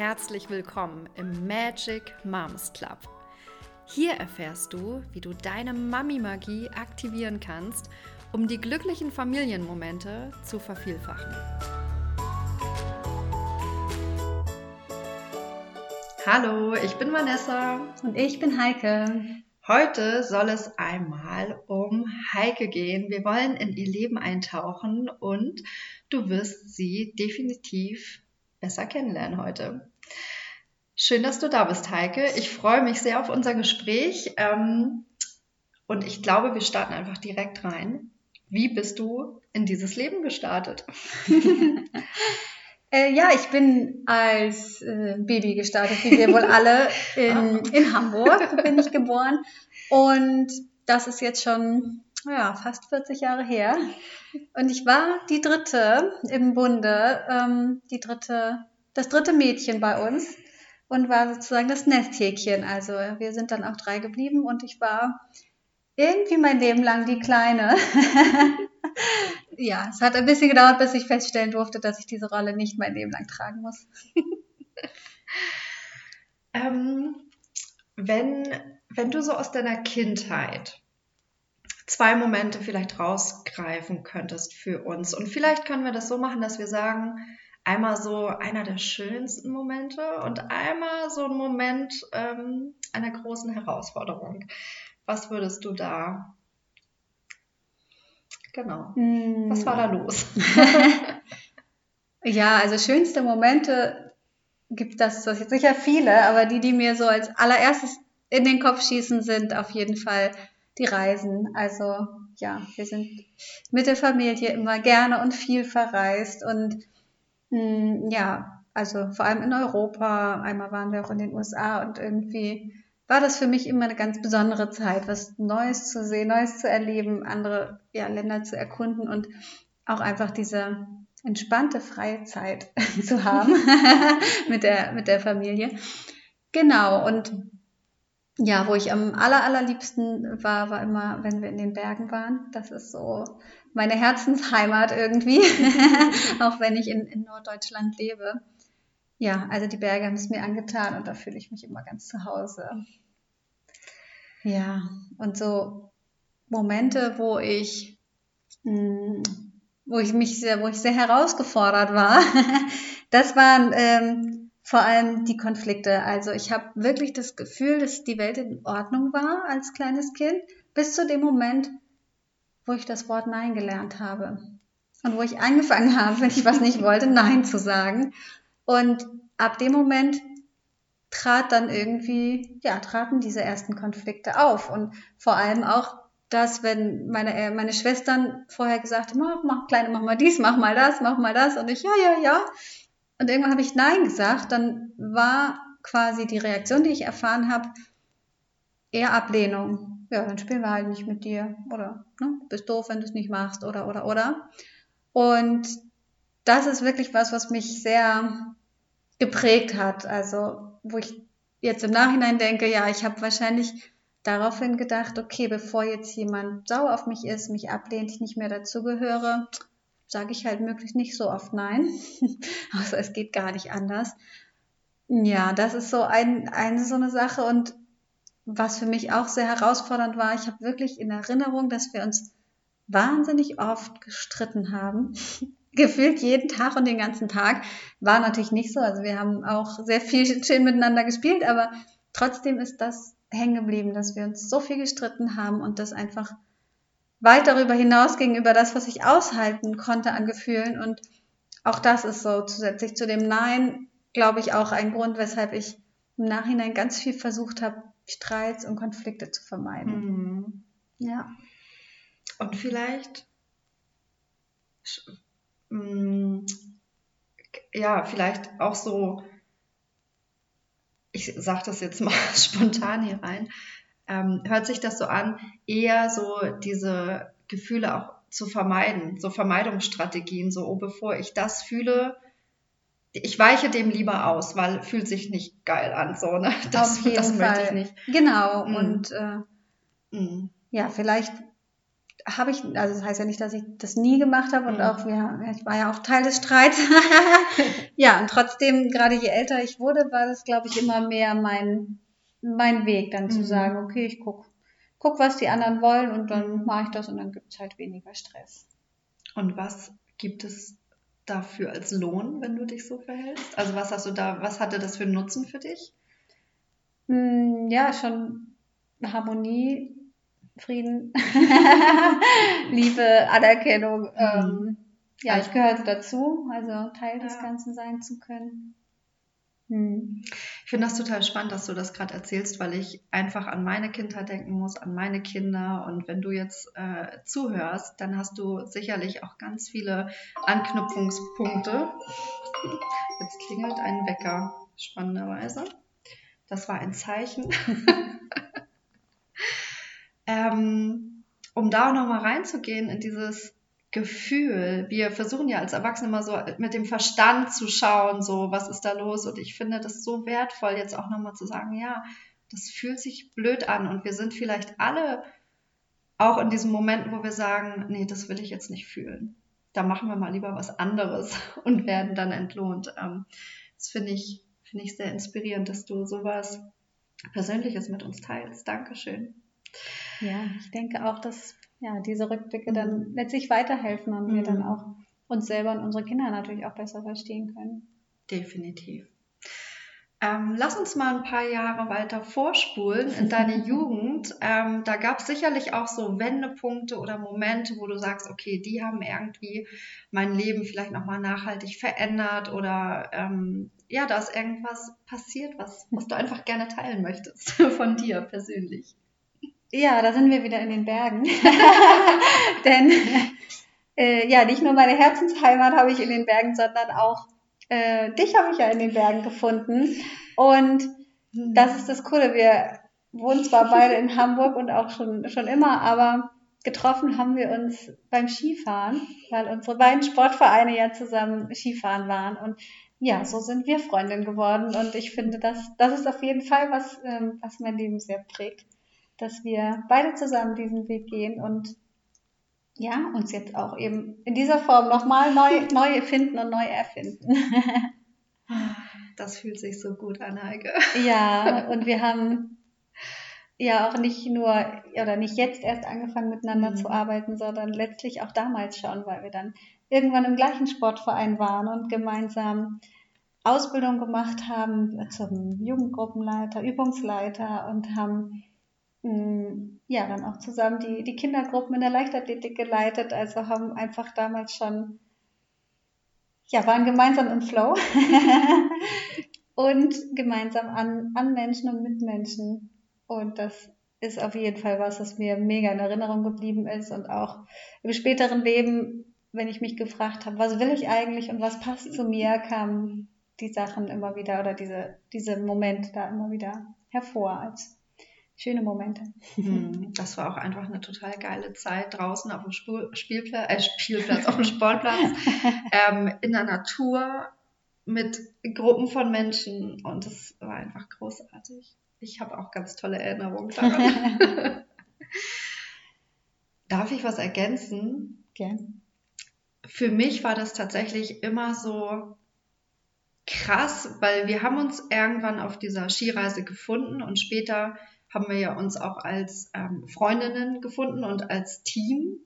herzlich willkommen im Magic Moms Club. Hier erfährst du, wie du deine Mami-Magie aktivieren kannst, um die glücklichen Familienmomente zu vervielfachen. Hallo, ich bin Vanessa. Und ich bin Heike. Heute soll es einmal um Heike gehen. Wir wollen in ihr Leben eintauchen und du wirst sie definitiv besser kennenlernen heute. Schön, dass du da bist, Heike. Ich freue mich sehr auf unser Gespräch. Ähm, und ich glaube, wir starten einfach direkt rein. Wie bist du in dieses Leben gestartet? äh, ja, ich bin als äh, Baby gestartet, wie wir wohl alle in, in Hamburg bin ich geboren. Und das ist jetzt schon ja, fast 40 Jahre her. Und ich war die dritte im Bunde, ähm, die dritte, das dritte Mädchen bei uns und war sozusagen das Nesthäkchen. Also wir sind dann auch drei geblieben und ich war irgendwie mein Leben lang die Kleine. ja, es hat ein bisschen gedauert, bis ich feststellen durfte, dass ich diese Rolle nicht mein Leben lang tragen muss. ähm, wenn, wenn du so aus deiner Kindheit zwei Momente vielleicht rausgreifen könntest für uns. Und vielleicht können wir das so machen, dass wir sagen, einmal so einer der schönsten Momente und einmal so ein Moment ähm, einer großen Herausforderung. Was würdest du da? Genau. Mm. Was war da los? ja, also schönste Momente gibt das sicher viele, aber die, die mir so als allererstes in den Kopf schießen, sind auf jeden Fall die Reisen. Also ja, wir sind mit der Familie immer gerne und viel verreist und hm, ja, also vor allem in Europa. Einmal waren wir auch in den USA und irgendwie war das für mich immer eine ganz besondere Zeit, was Neues zu sehen, Neues zu erleben, andere ja, Länder zu erkunden und auch einfach diese entspannte freie Zeit zu haben mit der mit der Familie. Genau und ja, wo ich am aller, allerliebsten war, war immer, wenn wir in den Bergen waren. Das ist so meine Herzensheimat irgendwie, auch wenn ich in, in Norddeutschland lebe. Ja, also die Berge haben es mir angetan und da fühle ich mich immer ganz zu Hause. Ja, und so Momente, wo ich, mh, hm, wo ich mich sehr, wo ich sehr herausgefordert war, das waren ähm, vor allem die Konflikte. Also ich habe wirklich das Gefühl, dass die Welt in Ordnung war als kleines Kind, bis zu dem Moment, wo ich das Wort Nein gelernt habe. Und wo ich angefangen habe, wenn ich was nicht wollte, Nein zu sagen. Und ab dem Moment trat dann irgendwie, ja, traten diese ersten Konflikte auf. Und vor allem auch dass wenn meine, äh, meine Schwestern vorher gesagt haben, mach, mach, Kleine, mach mal dies, mach mal das, mach mal das. Und ich, ja, ja, ja. Und irgendwann habe ich Nein gesagt, dann war quasi die Reaktion, die ich erfahren habe, eher Ablehnung. Ja, dann spielen wir halt nicht mit dir. Oder ne, bist doof, wenn du es nicht machst. Oder, oder, oder. Und das ist wirklich was, was mich sehr geprägt hat. Also, wo ich jetzt im Nachhinein denke, ja, ich habe wahrscheinlich daraufhin gedacht, okay, bevor jetzt jemand sauer auf mich ist, mich ablehnt, ich nicht mehr dazugehöre, sage ich halt möglichst nicht so oft Nein. also es geht gar nicht anders. Ja, das ist so ein, eine so eine Sache und was für mich auch sehr herausfordernd war, ich habe wirklich in Erinnerung, dass wir uns wahnsinnig oft gestritten haben. Gefühlt jeden Tag und den ganzen Tag. War natürlich nicht so. Also wir haben auch sehr viel schön miteinander gespielt, aber trotzdem ist das hängen geblieben, dass wir uns so viel gestritten haben und das einfach weit darüber hinaus gegenüber das, was ich aushalten konnte an Gefühlen. Und auch das ist so zusätzlich zu dem Nein, glaube ich, auch ein Grund, weshalb ich im Nachhinein ganz viel versucht habe, Streits und Konflikte zu vermeiden. Mhm. Ja. Und vielleicht, mm, ja, vielleicht auch so, ich sage das jetzt mal spontan hier rein, ähm, hört sich das so an, eher so diese Gefühle auch zu vermeiden, so Vermeidungsstrategien, so, oh, bevor ich das fühle, ich weiche dem lieber aus, weil fühlt sich nicht geil an, so, ne? Das, Auf jeden das Fall. möchte ich nicht. Genau, mm. und äh, mm. ja, vielleicht habe ich, also das heißt ja nicht, dass ich das nie gemacht habe und mhm. auch, ja, ich war ja auch Teil des Streits. ja, und trotzdem, gerade je älter ich wurde, war das, glaube ich, immer mehr mein, mein Weg, dann mhm. zu sagen, okay, ich guck, guck, was die anderen wollen und dann mhm. mache ich das und dann gibt es halt weniger Stress. Und was gibt es dafür als Lohn, wenn du dich so verhältst? Also was hast du da, was hatte das für einen Nutzen für dich? Hm, ja, schon Harmonie, Frieden, Liebe, Anerkennung. Mhm. Ähm, ja, ich gehöre dazu, also Teil ja. des Ganzen sein zu können. Hm. Ich finde das total spannend, dass du das gerade erzählst, weil ich einfach an meine Kindheit denken muss, an meine Kinder. Und wenn du jetzt äh, zuhörst, dann hast du sicherlich auch ganz viele Anknüpfungspunkte. Jetzt klingelt ein Wecker, spannenderweise. Das war ein Zeichen. ähm, um da nochmal reinzugehen in dieses Gefühl. Wir versuchen ja als Erwachsene immer so mit dem Verstand zu schauen, so was ist da los. Und ich finde das so wertvoll, jetzt auch nochmal zu sagen, ja, das fühlt sich blöd an. Und wir sind vielleicht alle auch in diesen Momenten, wo wir sagen, nee, das will ich jetzt nicht fühlen. Da machen wir mal lieber was anderes und werden dann entlohnt. Ähm, das finde ich, finde ich sehr inspirierend, dass du sowas Persönliches mit uns teilst. Dankeschön. Ja, ich denke auch, dass ja, diese Rückblicke dann mhm. letztlich weiterhelfen und mhm. wir dann mhm. auch uns selber und unsere Kinder natürlich auch besser verstehen können. Definitiv. Ähm, lass uns mal ein paar Jahre weiter vorspulen in deine Jugend. Ähm, da gab es sicherlich auch so Wendepunkte oder Momente, wo du sagst, okay, die haben irgendwie mein Leben vielleicht nochmal nachhaltig verändert oder ähm, ja, da ist irgendwas passiert, was, was du einfach gerne teilen möchtest von dir persönlich. Ja, da sind wir wieder in den Bergen. Denn äh, ja, nicht nur meine Herzensheimat habe ich in den Bergen, sondern auch äh, dich habe ich ja in den Bergen gefunden. Und hm. das ist das Coole. Wir wohnen zwar beide in Hamburg und auch schon, schon immer, aber getroffen haben wir uns beim Skifahren, weil unsere beiden Sportvereine ja zusammen Skifahren waren. Und ja, so sind wir Freundinnen geworden. Und ich finde, das, das ist auf jeden Fall was, ähm, was mein Leben sehr prägt dass wir beide zusammen diesen Weg gehen und ja, uns jetzt auch eben in dieser Form nochmal neu, neu finden und neu erfinden. Das fühlt sich so gut an, Heike. Ja, und wir haben ja auch nicht nur oder nicht jetzt erst angefangen miteinander mhm. zu arbeiten, sondern letztlich auch damals schon, weil wir dann irgendwann im gleichen Sportverein waren und gemeinsam Ausbildung gemacht haben zum Jugendgruppenleiter, Übungsleiter und haben ja, dann auch zusammen die, die Kindergruppen in der Leichtathletik geleitet, also haben einfach damals schon, ja, waren gemeinsam im Flow. Und gemeinsam an, an Menschen und mit Menschen. Und das ist auf jeden Fall was, was mir mega in Erinnerung geblieben ist. Und auch im späteren Leben, wenn ich mich gefragt habe, was will ich eigentlich und was passt zu mir, kamen die Sachen immer wieder oder diese, diese Momente da immer wieder hervor als schöne Momente. Hm, das war auch einfach eine total geile Zeit draußen auf dem Spielplatz, äh, Spielplatz, auf dem Sportplatz, ähm, in der Natur mit Gruppen von Menschen und es war einfach großartig. Ich habe auch ganz tolle Erinnerungen daran. Darf ich was ergänzen? Gern. Für mich war das tatsächlich immer so krass, weil wir haben uns irgendwann auf dieser Skireise gefunden und später haben wir ja uns auch als ähm, Freundinnen gefunden und als Team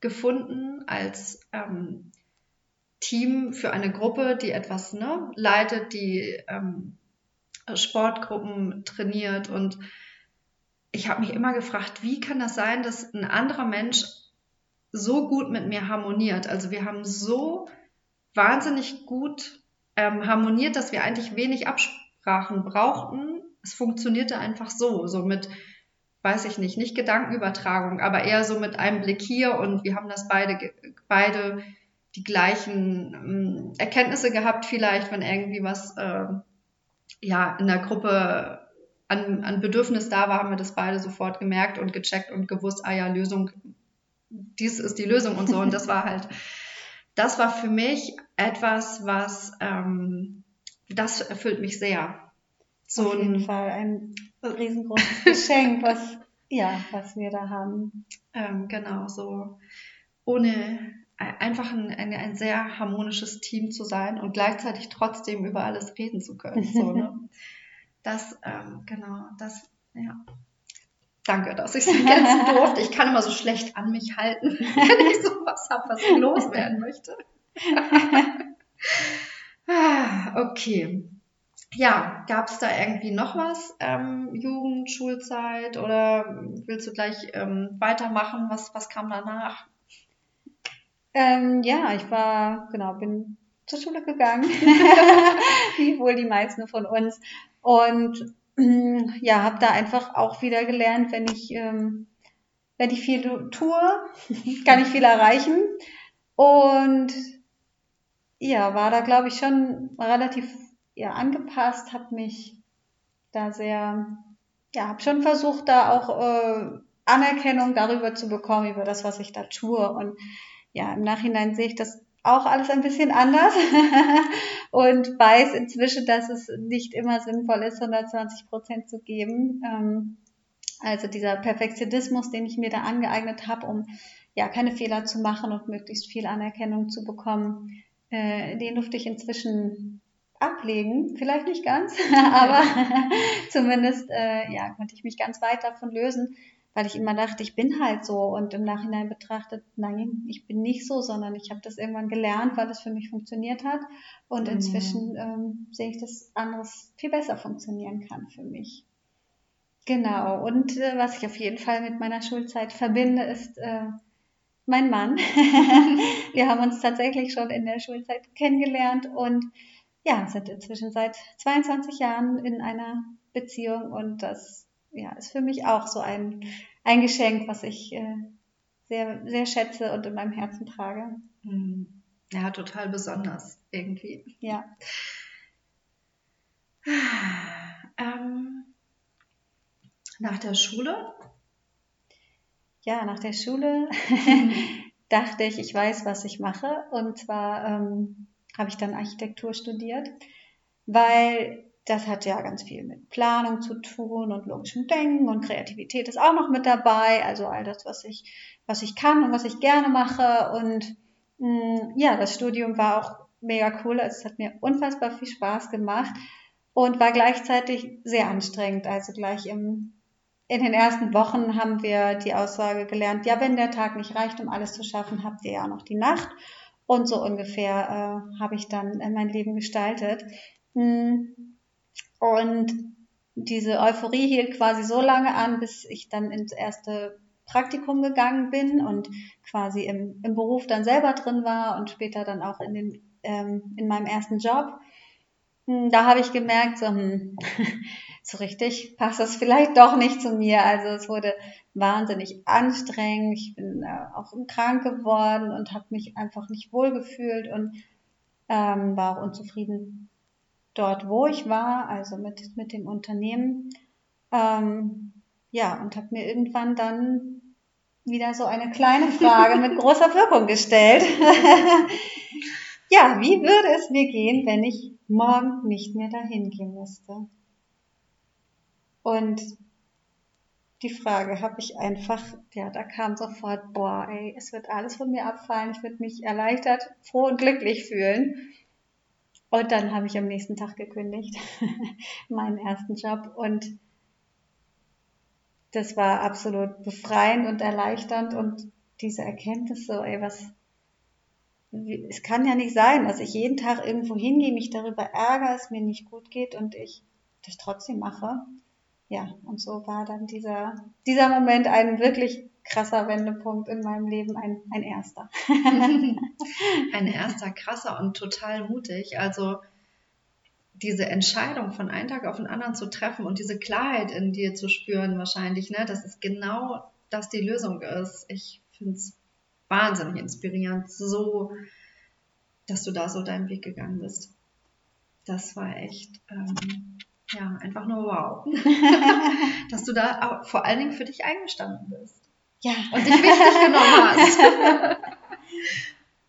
gefunden, als ähm, Team für eine Gruppe, die etwas ne, leitet, die ähm, Sportgruppen trainiert. Und ich habe mich immer gefragt, wie kann das sein, dass ein anderer Mensch so gut mit mir harmoniert? Also wir haben so wahnsinnig gut ähm, harmoniert, dass wir eigentlich wenig Absprachen brauchten es funktionierte einfach so, so mit, weiß ich nicht, nicht Gedankenübertragung, aber eher so mit einem Blick hier und wir haben das beide, beide die gleichen ähm, Erkenntnisse gehabt, vielleicht, wenn irgendwie was äh, ja in der Gruppe an, an Bedürfnis da war, haben wir das beide sofort gemerkt und gecheckt und gewusst, ah ja, Lösung, dies ist die Lösung und so. Und das war halt, das war für mich etwas, was ähm, das erfüllt mich sehr so Auf jeden Fall ein riesengroßes Geschenk, was Ja, was wir da haben. Ähm, genau, so ohne einfach ein, ein, ein, sehr harmonisches Team zu sein und gleichzeitig trotzdem über alles reden zu können. So, ne? Das, ähm, genau, das, ja. Danke, dass ich es ergänzen durfte. Ich kann immer so schlecht an mich halten, wenn ich sowas habe, was ich loswerden möchte. ah, okay. Ja, gab es da irgendwie noch was? Ähm, Jugend, Schulzeit oder willst du gleich ähm, weitermachen? Was, was kam danach? Ähm, ja, ich war, genau, bin zur Schule gegangen, wie wohl die meisten von uns. Und ja, habe da einfach auch wieder gelernt, wenn ich, ähm, wenn ich viel tue, kann ich viel erreichen. Und ja, war da, glaube ich, schon relativ ja, angepasst, habe mich da sehr, ja, habe schon versucht, da auch äh, Anerkennung darüber zu bekommen, über das, was ich da tue. Und ja, im Nachhinein sehe ich das auch alles ein bisschen anders und weiß inzwischen, dass es nicht immer sinnvoll ist, 120 Prozent zu geben. Ähm, also dieser Perfektionismus, den ich mir da angeeignet habe, um ja keine Fehler zu machen und möglichst viel Anerkennung zu bekommen, äh, den durfte ich inzwischen ablegen. Vielleicht nicht ganz, aber zumindest äh, ja konnte ich mich ganz weit davon lösen, weil ich immer dachte, ich bin halt so und im Nachhinein betrachtet, nein, ich bin nicht so, sondern ich habe das irgendwann gelernt, weil es für mich funktioniert hat und mhm. inzwischen ähm, sehe ich, dass anderes viel besser funktionieren kann für mich. Genau, und äh, was ich auf jeden Fall mit meiner Schulzeit verbinde, ist äh, mein Mann. Wir haben uns tatsächlich schon in der Schulzeit kennengelernt und ja, sind inzwischen seit 22 Jahren in einer Beziehung und das ja, ist für mich auch so ein, ein Geschenk, was ich äh, sehr, sehr schätze und in meinem Herzen trage. Mhm. Ja, total besonders irgendwie. Ja. Ähm, nach der Schule? Ja, nach der Schule dachte ich, ich weiß, was ich mache. Und zwar ähm, habe ich dann Architektur studiert, weil das hat ja ganz viel mit Planung zu tun und logischem Denken und Kreativität ist auch noch mit dabei. Also all das, was ich, was ich kann und was ich gerne mache. Und mh, mm, ja, das Studium war auch mega cool. Also es hat mir unfassbar viel Spaß gemacht und war gleichzeitig sehr anstrengend. Also gleich im, in den ersten Wochen haben wir die Aussage gelernt, ja, wenn der Tag nicht reicht, um alles zu schaffen, habt ihr ja noch die Nacht. Und so ungefähr äh, habe ich dann mein Leben gestaltet. Hm, und diese Euphorie hielt quasi so lange an, bis ich dann ins erste Praktikum gegangen bin und quasi im, im Beruf dann selber drin war und später dann auch in, den, ähm, in meinem ersten Job. Hm, da habe ich gemerkt, so, hm, so richtig passt das vielleicht doch nicht zu mir. Also es wurde wahnsinnig anstrengend. Ich bin äh, auch krank geworden und habe mich einfach nicht wohl gefühlt und ähm, war auch unzufrieden dort, wo ich war, also mit, mit dem Unternehmen. Ähm, ja, und habe mir irgendwann dann wieder so eine kleine Frage mit großer Wirkung gestellt. ja, wie würde es mir gehen, wenn ich morgen nicht mehr dahin gehen müsste? Und die Frage habe ich einfach, ja, da kam sofort, boah, ey, es wird alles von mir abfallen, ich würde mich erleichtert, froh und glücklich fühlen. Und dann habe ich am nächsten Tag gekündigt, meinen ersten Job. Und das war absolut befreiend und erleichternd und diese Erkenntnis so, ey, was, es kann ja nicht sein, dass ich jeden Tag irgendwo hingehe, mich darüber ärgere, es mir nicht gut geht und ich das trotzdem mache. Ja, und so war dann dieser, dieser Moment ein wirklich krasser Wendepunkt in meinem Leben, ein, ein erster. ein erster krasser und total mutig. Also diese Entscheidung von einem Tag auf den anderen zu treffen und diese Klarheit in dir zu spüren wahrscheinlich, ne, dass es genau das die Lösung ist. Ich finde es wahnsinnig inspirierend, so, dass du da so deinen Weg gegangen bist. Das war echt, ähm, ja, einfach nur wow. dass du da vor allen Dingen für dich eingestanden bist. Ja. Und dich wichtig genommen hast.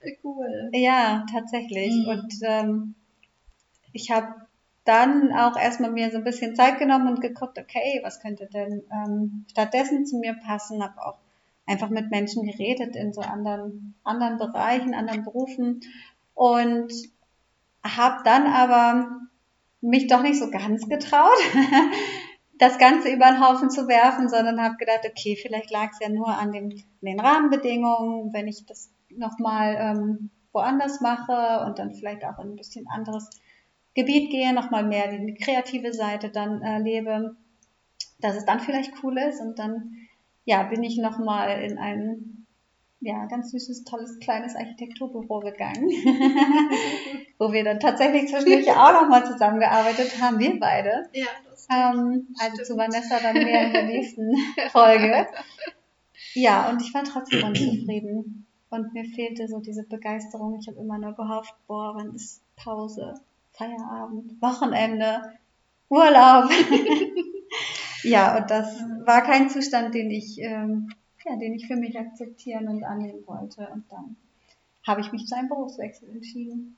cool. Ja, tatsächlich. Mhm. Und ähm, ich habe dann auch erstmal mir so ein bisschen Zeit genommen und geguckt, okay, was könnte denn ähm, stattdessen zu mir passen, habe auch einfach mit Menschen geredet in so anderen, anderen Bereichen, anderen Berufen und habe dann aber mich doch nicht so ganz getraut, das Ganze über den Haufen zu werfen, sondern habe gedacht, okay, vielleicht lag es ja nur an, dem, an den Rahmenbedingungen, wenn ich das nochmal ähm, woanders mache und dann vielleicht auch in ein bisschen anderes Gebiet gehe, nochmal mehr die kreative Seite dann äh, lebe, dass es dann vielleicht cool ist. Und dann ja, bin ich nochmal in ein ja, ganz süßes, tolles, kleines Architekturbüro gegangen, wo wir dann tatsächlich zwischendurch auch nochmal zusammengearbeitet haben, wir beide. Ja, das ähm, Also zu Vanessa dann mehr in der nächsten Folge. Ja, und ich war trotzdem unzufrieden. Und mir fehlte so diese Begeisterung. Ich habe immer nur gehofft, boah, wann ist Pause, Feierabend, Wochenende, Urlaub. ja, und das war kein Zustand, den ich ähm, ja, den ich für mich akzeptieren und annehmen wollte. Und dann habe ich mich zu einem Berufswechsel entschieden.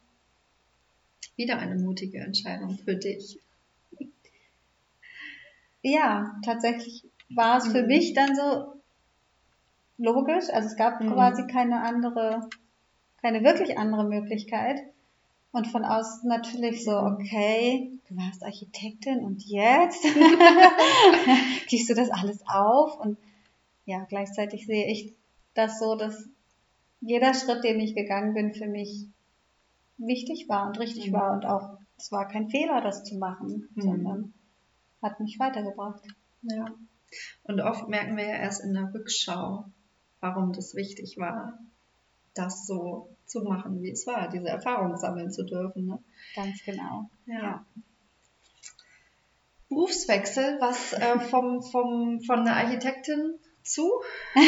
Wieder eine mutige Entscheidung für dich. Ja, tatsächlich war es mhm. für mich dann so logisch. Also es gab mhm. quasi keine andere, keine wirklich andere Möglichkeit. Und von außen natürlich so, okay, du warst Architektin und jetzt gibst du das alles auf und ja, gleichzeitig sehe ich das so, dass jeder Schritt, den ich gegangen bin, für mich wichtig war und richtig mhm. war und auch, es war kein Fehler, das zu machen, mhm. sondern hat mich weitergebracht. Ja. Und oft merken wir ja erst in der Rückschau, warum das wichtig war, das so zu machen, wie es war, diese Erfahrung sammeln zu dürfen. Ne? Ganz genau. Ja. ja. Berufswechsel, was äh, vom, vom, von der Architektin zu?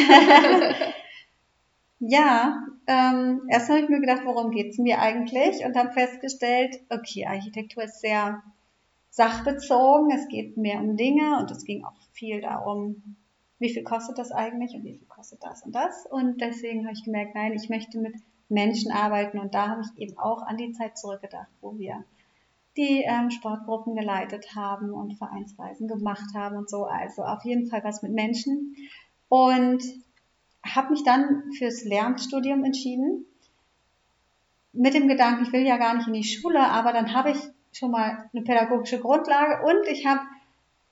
ja, ähm, erst habe ich mir gedacht, worum geht es mir eigentlich? Und dann festgestellt, okay, Architektur ist sehr sachbezogen, es geht mehr um Dinge und es ging auch viel darum, wie viel kostet das eigentlich und wie viel kostet das und das. Und deswegen habe ich gemerkt, nein, ich möchte mit Menschen arbeiten und da habe ich eben auch an die Zeit zurückgedacht, wo wir die ähm, Sportgruppen geleitet haben und Vereinsreisen gemacht haben und so. Also auf jeden Fall was mit Menschen. Und habe mich dann fürs Lernstudium entschieden. Mit dem Gedanken, ich will ja gar nicht in die Schule, aber dann habe ich schon mal eine pädagogische Grundlage und ich habe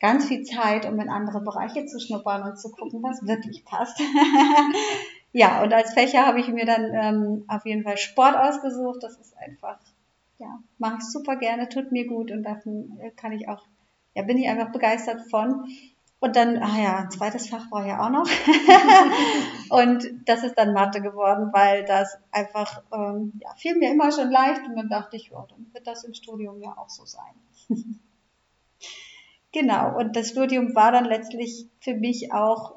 ganz viel Zeit, um in andere Bereiche zu schnuppern und zu gucken, was wirklich passt. ja, und als Fächer habe ich mir dann ähm, auf jeden Fall Sport ausgesucht. Das ist einfach, ja, mache ich super gerne, tut mir gut und davon kann ich auch, ja, bin ich einfach begeistert von. Und dann, ah ja, ein zweites Fach war ja auch noch. und das ist dann Mathe geworden, weil das einfach, ähm, ja, fiel mir immer schon leicht und dann dachte ich, ja, dann wird das im Studium ja auch so sein. genau, und das Studium war dann letztlich für mich auch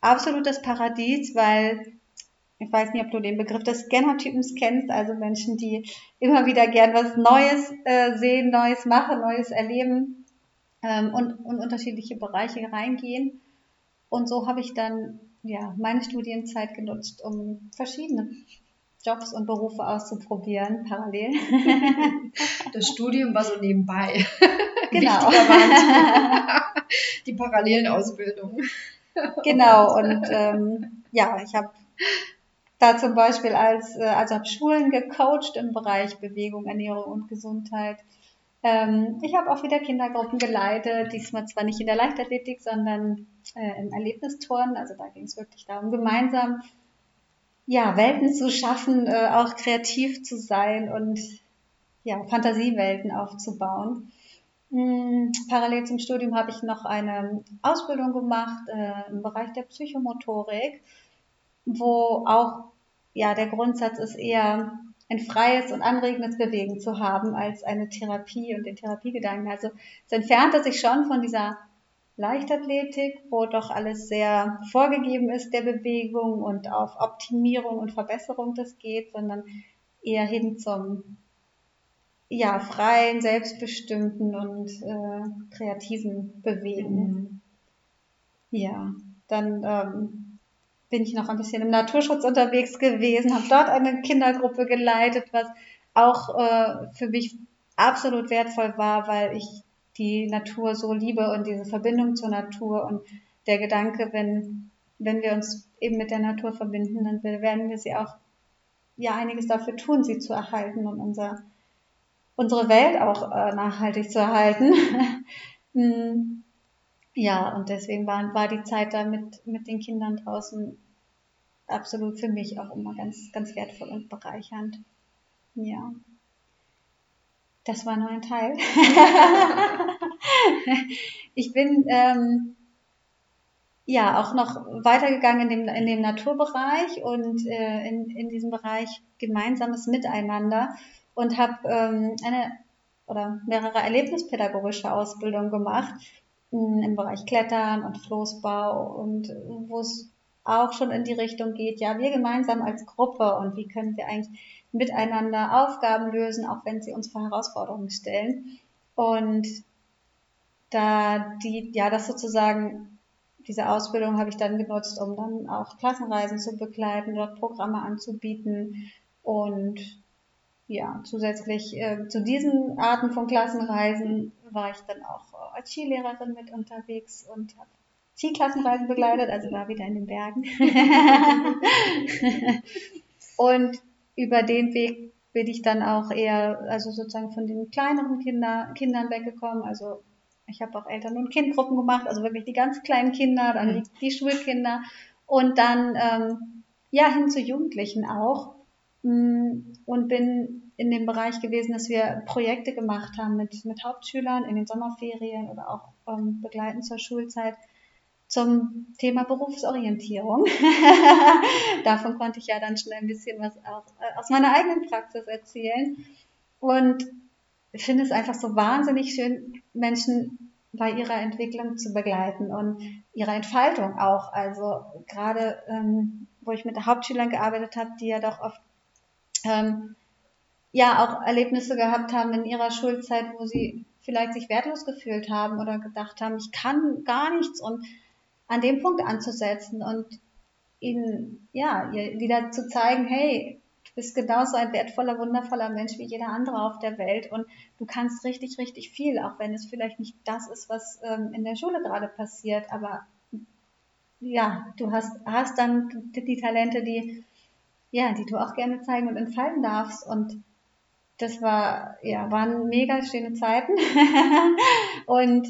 absolutes Paradies, weil ich weiß nicht, ob du den Begriff des Scanner-Typens kennst, also Menschen, die immer wieder gern was Neues äh, sehen, Neues machen, Neues erleben ähm, und, und unterschiedliche Bereiche reingehen. Und so habe ich dann ja, meine Studienzeit genutzt, um verschiedene Jobs und Berufe auszuprobieren, parallel. Das Studium war so nebenbei. Genau. Die parallelen Ausbildungen. Genau, und ähm, ja, ich habe da zum Beispiel als, äh, also habe Schulen gecoacht im Bereich Bewegung, Ernährung und Gesundheit. Ähm, ich habe auch wieder Kindergruppen geleitet, diesmal zwar nicht in der Leichtathletik, sondern äh, im Erlebnisturnen. Also da ging es wirklich darum, gemeinsam ja, Welten zu schaffen, äh, auch kreativ zu sein und ja, Fantasiewelten aufzubauen. Mhm, parallel zum Studium habe ich noch eine Ausbildung gemacht äh, im Bereich der Psychomotorik, wo auch ja der Grundsatz ist eher ein freies und anregendes Bewegen zu haben als eine Therapie und den Therapiegedanken. Also es entfernte sich schon von dieser Leichtathletik, wo doch alles sehr vorgegeben ist der Bewegung und auf Optimierung und Verbesserung das geht, sondern eher hin zum ja, freien, selbstbestimmten und äh, kreativen Bewegen. Mhm. Ja, dann ähm, bin ich noch ein bisschen im Naturschutz unterwegs gewesen, habe dort eine Kindergruppe geleitet, was auch äh, für mich absolut wertvoll war, weil ich die Natur so liebe und diese Verbindung zur Natur und der Gedanke, wenn, wenn wir uns eben mit der Natur verbinden, dann werden wir sie auch ja einiges dafür tun, sie zu erhalten und unser, unsere Welt auch äh, nachhaltig zu erhalten. Ja, und deswegen war, war die Zeit da mit, mit den Kindern draußen absolut für mich auch immer ganz, ganz wertvoll und bereichernd. Ja. Das war nur ein Teil. ich bin ähm, ja auch noch weitergegangen in dem, in dem Naturbereich und äh, in, in diesem Bereich gemeinsames Miteinander und habe ähm, eine oder mehrere erlebnispädagogische Ausbildungen gemacht im Bereich Klettern und Floßbau und wo es auch schon in die Richtung geht, ja, wir gemeinsam als Gruppe und wie können wir eigentlich miteinander Aufgaben lösen, auch wenn sie uns vor Herausforderungen stellen. Und da die, ja, das sozusagen, diese Ausbildung habe ich dann genutzt, um dann auch Klassenreisen zu begleiten, dort Programme anzubieten und ja, zusätzlich äh, zu diesen Arten von Klassenreisen war ich dann auch als Skilehrerin mit unterwegs und habe Skiklassenreisen begleitet, also war wieder in den Bergen. und über den Weg bin ich dann auch eher, also sozusagen von den kleineren Kinder, Kindern weggekommen. Also ich habe auch Eltern- und Kindgruppen gemacht, also wirklich die ganz kleinen Kinder, dann die, die Schulkinder und dann ähm, ja hin zu Jugendlichen auch mm, und bin in dem Bereich gewesen, dass wir Projekte gemacht haben mit, mit Hauptschülern in den Sommerferien oder auch ähm, begleitend zur Schulzeit zum Thema Berufsorientierung. Davon konnte ich ja dann schon ein bisschen was auch äh, aus meiner eigenen Praxis erzählen. Und finde es einfach so wahnsinnig schön, Menschen bei ihrer Entwicklung zu begleiten und ihrer Entfaltung auch. Also gerade, ähm, wo ich mit Hauptschülern gearbeitet habe, die ja doch oft ähm, ja auch Erlebnisse gehabt haben in ihrer Schulzeit, wo sie vielleicht sich wertlos gefühlt haben oder gedacht haben, ich kann gar nichts und an dem Punkt anzusetzen und ihnen, ja, wieder zu zeigen, hey, du bist genauso ein wertvoller, wundervoller Mensch wie jeder andere auf der Welt und du kannst richtig, richtig viel, auch wenn es vielleicht nicht das ist, was ähm, in der Schule gerade passiert, aber ja, du hast, hast dann die, die Talente, die, ja, die du auch gerne zeigen und entfalten darfst und das war, ja, waren mega schöne Zeiten und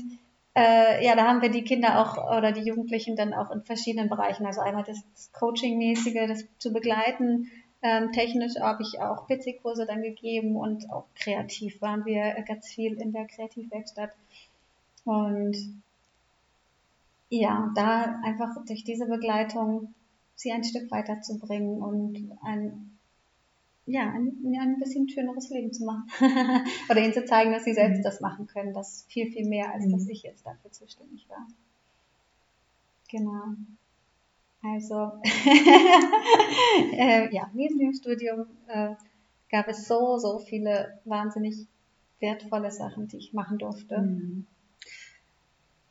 äh, ja, da haben wir die Kinder auch oder die Jugendlichen dann auch in verschiedenen Bereichen. Also einmal das, Coaching-mäßige, das zu begleiten. Ähm, technisch habe ich auch PC-Kurse dann gegeben und auch kreativ waren wir ganz viel in der Kreativwerkstatt. Und ja, da einfach durch diese Begleitung sie ein Stück weiterzubringen und ein ja, ein, ein bisschen schöneres Leben zu machen. Oder ihnen zu zeigen, dass sie selbst mhm. das machen können. Das ist viel, viel mehr, als mhm. dass ich jetzt dafür zuständig war. Genau. Also, äh, ja, neben dem Studium äh, gab es so, so viele wahnsinnig wertvolle Sachen, die ich machen durfte. Mhm.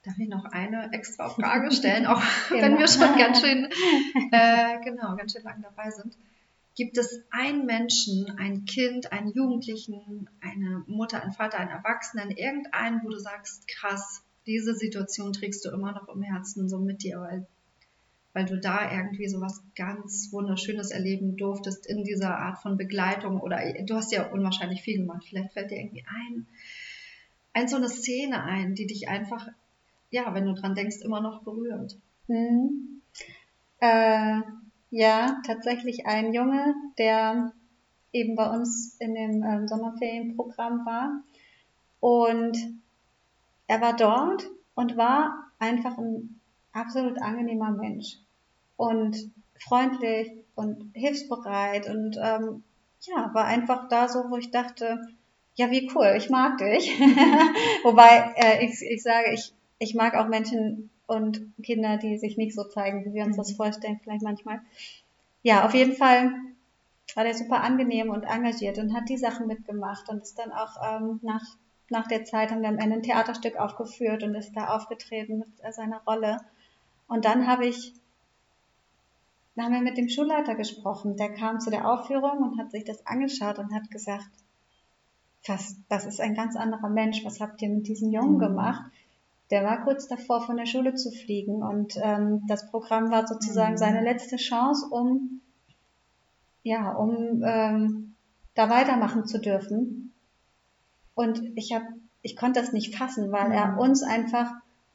Darf ich noch eine extra Frage stellen, auch wenn wir schon ganz schön, äh, genau, ganz schön lang dabei sind. Gibt es einen Menschen, ein Kind, einen Jugendlichen, eine Mutter, einen Vater, einen Erwachsenen, irgendeinen, wo du sagst, krass, diese Situation trägst du immer noch im Herzen so mit dir, weil, weil du da irgendwie so was ganz Wunderschönes erleben durftest in dieser Art von Begleitung oder du hast ja unwahrscheinlich viel gemacht. Vielleicht fällt dir irgendwie ein, ein so eine Szene ein, die dich einfach, ja, wenn du dran denkst, immer noch berührt. Mhm. Äh ja, tatsächlich ein Junge, der eben bei uns in dem ähm, Sommerferienprogramm war. Und er war dort und war einfach ein absolut angenehmer Mensch und freundlich und hilfsbereit und ähm, ja, war einfach da so, wo ich dachte, ja, wie cool, ich mag dich. Wobei äh, ich, ich sage, ich, ich mag auch Menschen, und Kinder, die sich nicht so zeigen, wie wir uns das mhm. vorstellen, vielleicht manchmal. Ja, auf jeden Fall war der super angenehm und engagiert und hat die Sachen mitgemacht und ist dann auch ähm, nach, nach der Zeit haben wir am Ende ein Theaterstück aufgeführt und ist da aufgetreten mit seiner Rolle. Und dann habe ich, dann haben wir mit dem Schulleiter gesprochen. Der kam zu der Aufführung und hat sich das angeschaut und hat gesagt, was, das ist ein ganz anderer Mensch, was habt ihr mit diesem Jungen mhm. gemacht? Der war kurz davor, von der Schule zu fliegen und ähm, das Programm war sozusagen mhm. seine letzte Chance, um ja, um ähm, da weitermachen zu dürfen. Und ich habe, ich konnte das nicht fassen, weil mhm. er uns einfach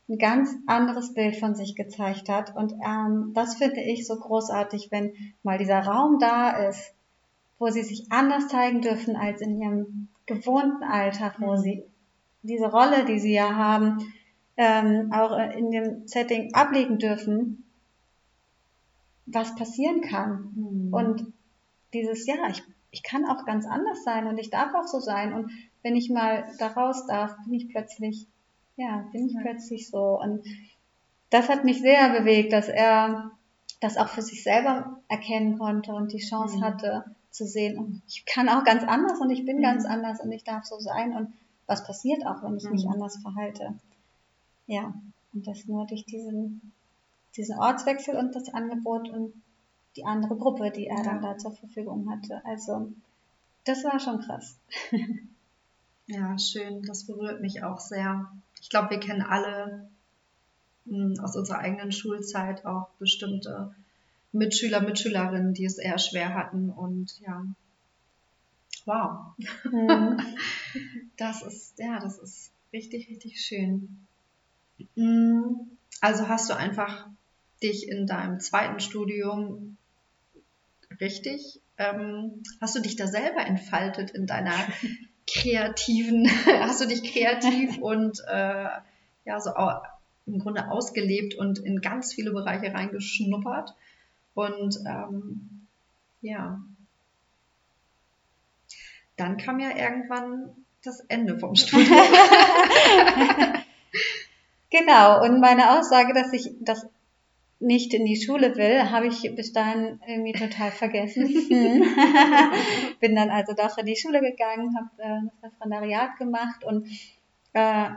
ein ganz anderes Bild von sich gezeigt hat. Und ähm, das finde ich so großartig, wenn mal dieser Raum da ist, wo sie sich anders zeigen dürfen als in ihrem gewohnten Alltag, wo mhm. sie diese Rolle, die sie ja haben, ähm, auch in dem Setting ablegen dürfen, was passieren kann. Mhm. Und dieses, ja, ich, ich kann auch ganz anders sein und ich darf auch so sein. Und wenn ich mal da raus darf, bin ich plötzlich, ja, bin ich ja. plötzlich so. Und das hat mich sehr bewegt, dass er das auch für sich selber erkennen konnte und die Chance mhm. hatte zu sehen, oh, ich kann auch ganz anders und ich bin mhm. ganz anders und ich darf so sein und was passiert auch, wenn ich mhm. mich anders verhalte. Ja, und das nur durch diesen, diesen Ortswechsel und das Angebot und die andere Gruppe, die er dann da zur Verfügung hatte. Also das war schon krass. ja, schön. Das berührt mich auch sehr. Ich glaube, wir kennen alle mh, hm, aus unserer eigenen Schulzeit auch bestimmte Mitschüler, Mitschülerinnen, die es eher schwer hatten. Und ja, wow. Mhm. Das ist, ja, das ist richtig, richtig schön. Hm, also hast du einfach dich in deinem zweiten Studium richtig, ähm, hast du dich da selber entfaltet in deiner kreativen, hast du dich kreativ und äh, ja, so im Grunde ausgelebt und in ganz viele Bereiche reingeschnuppert. Und ähm, ja, dann kam ja irgendwann das Ende vom Studium. Genau, und meine Aussage, dass ich das nicht in die Schule will, habe ich bis dahin irgendwie total vergessen. Bin dann also doch in die Schule gegangen, habe äh, das Referendariat gemacht und äh,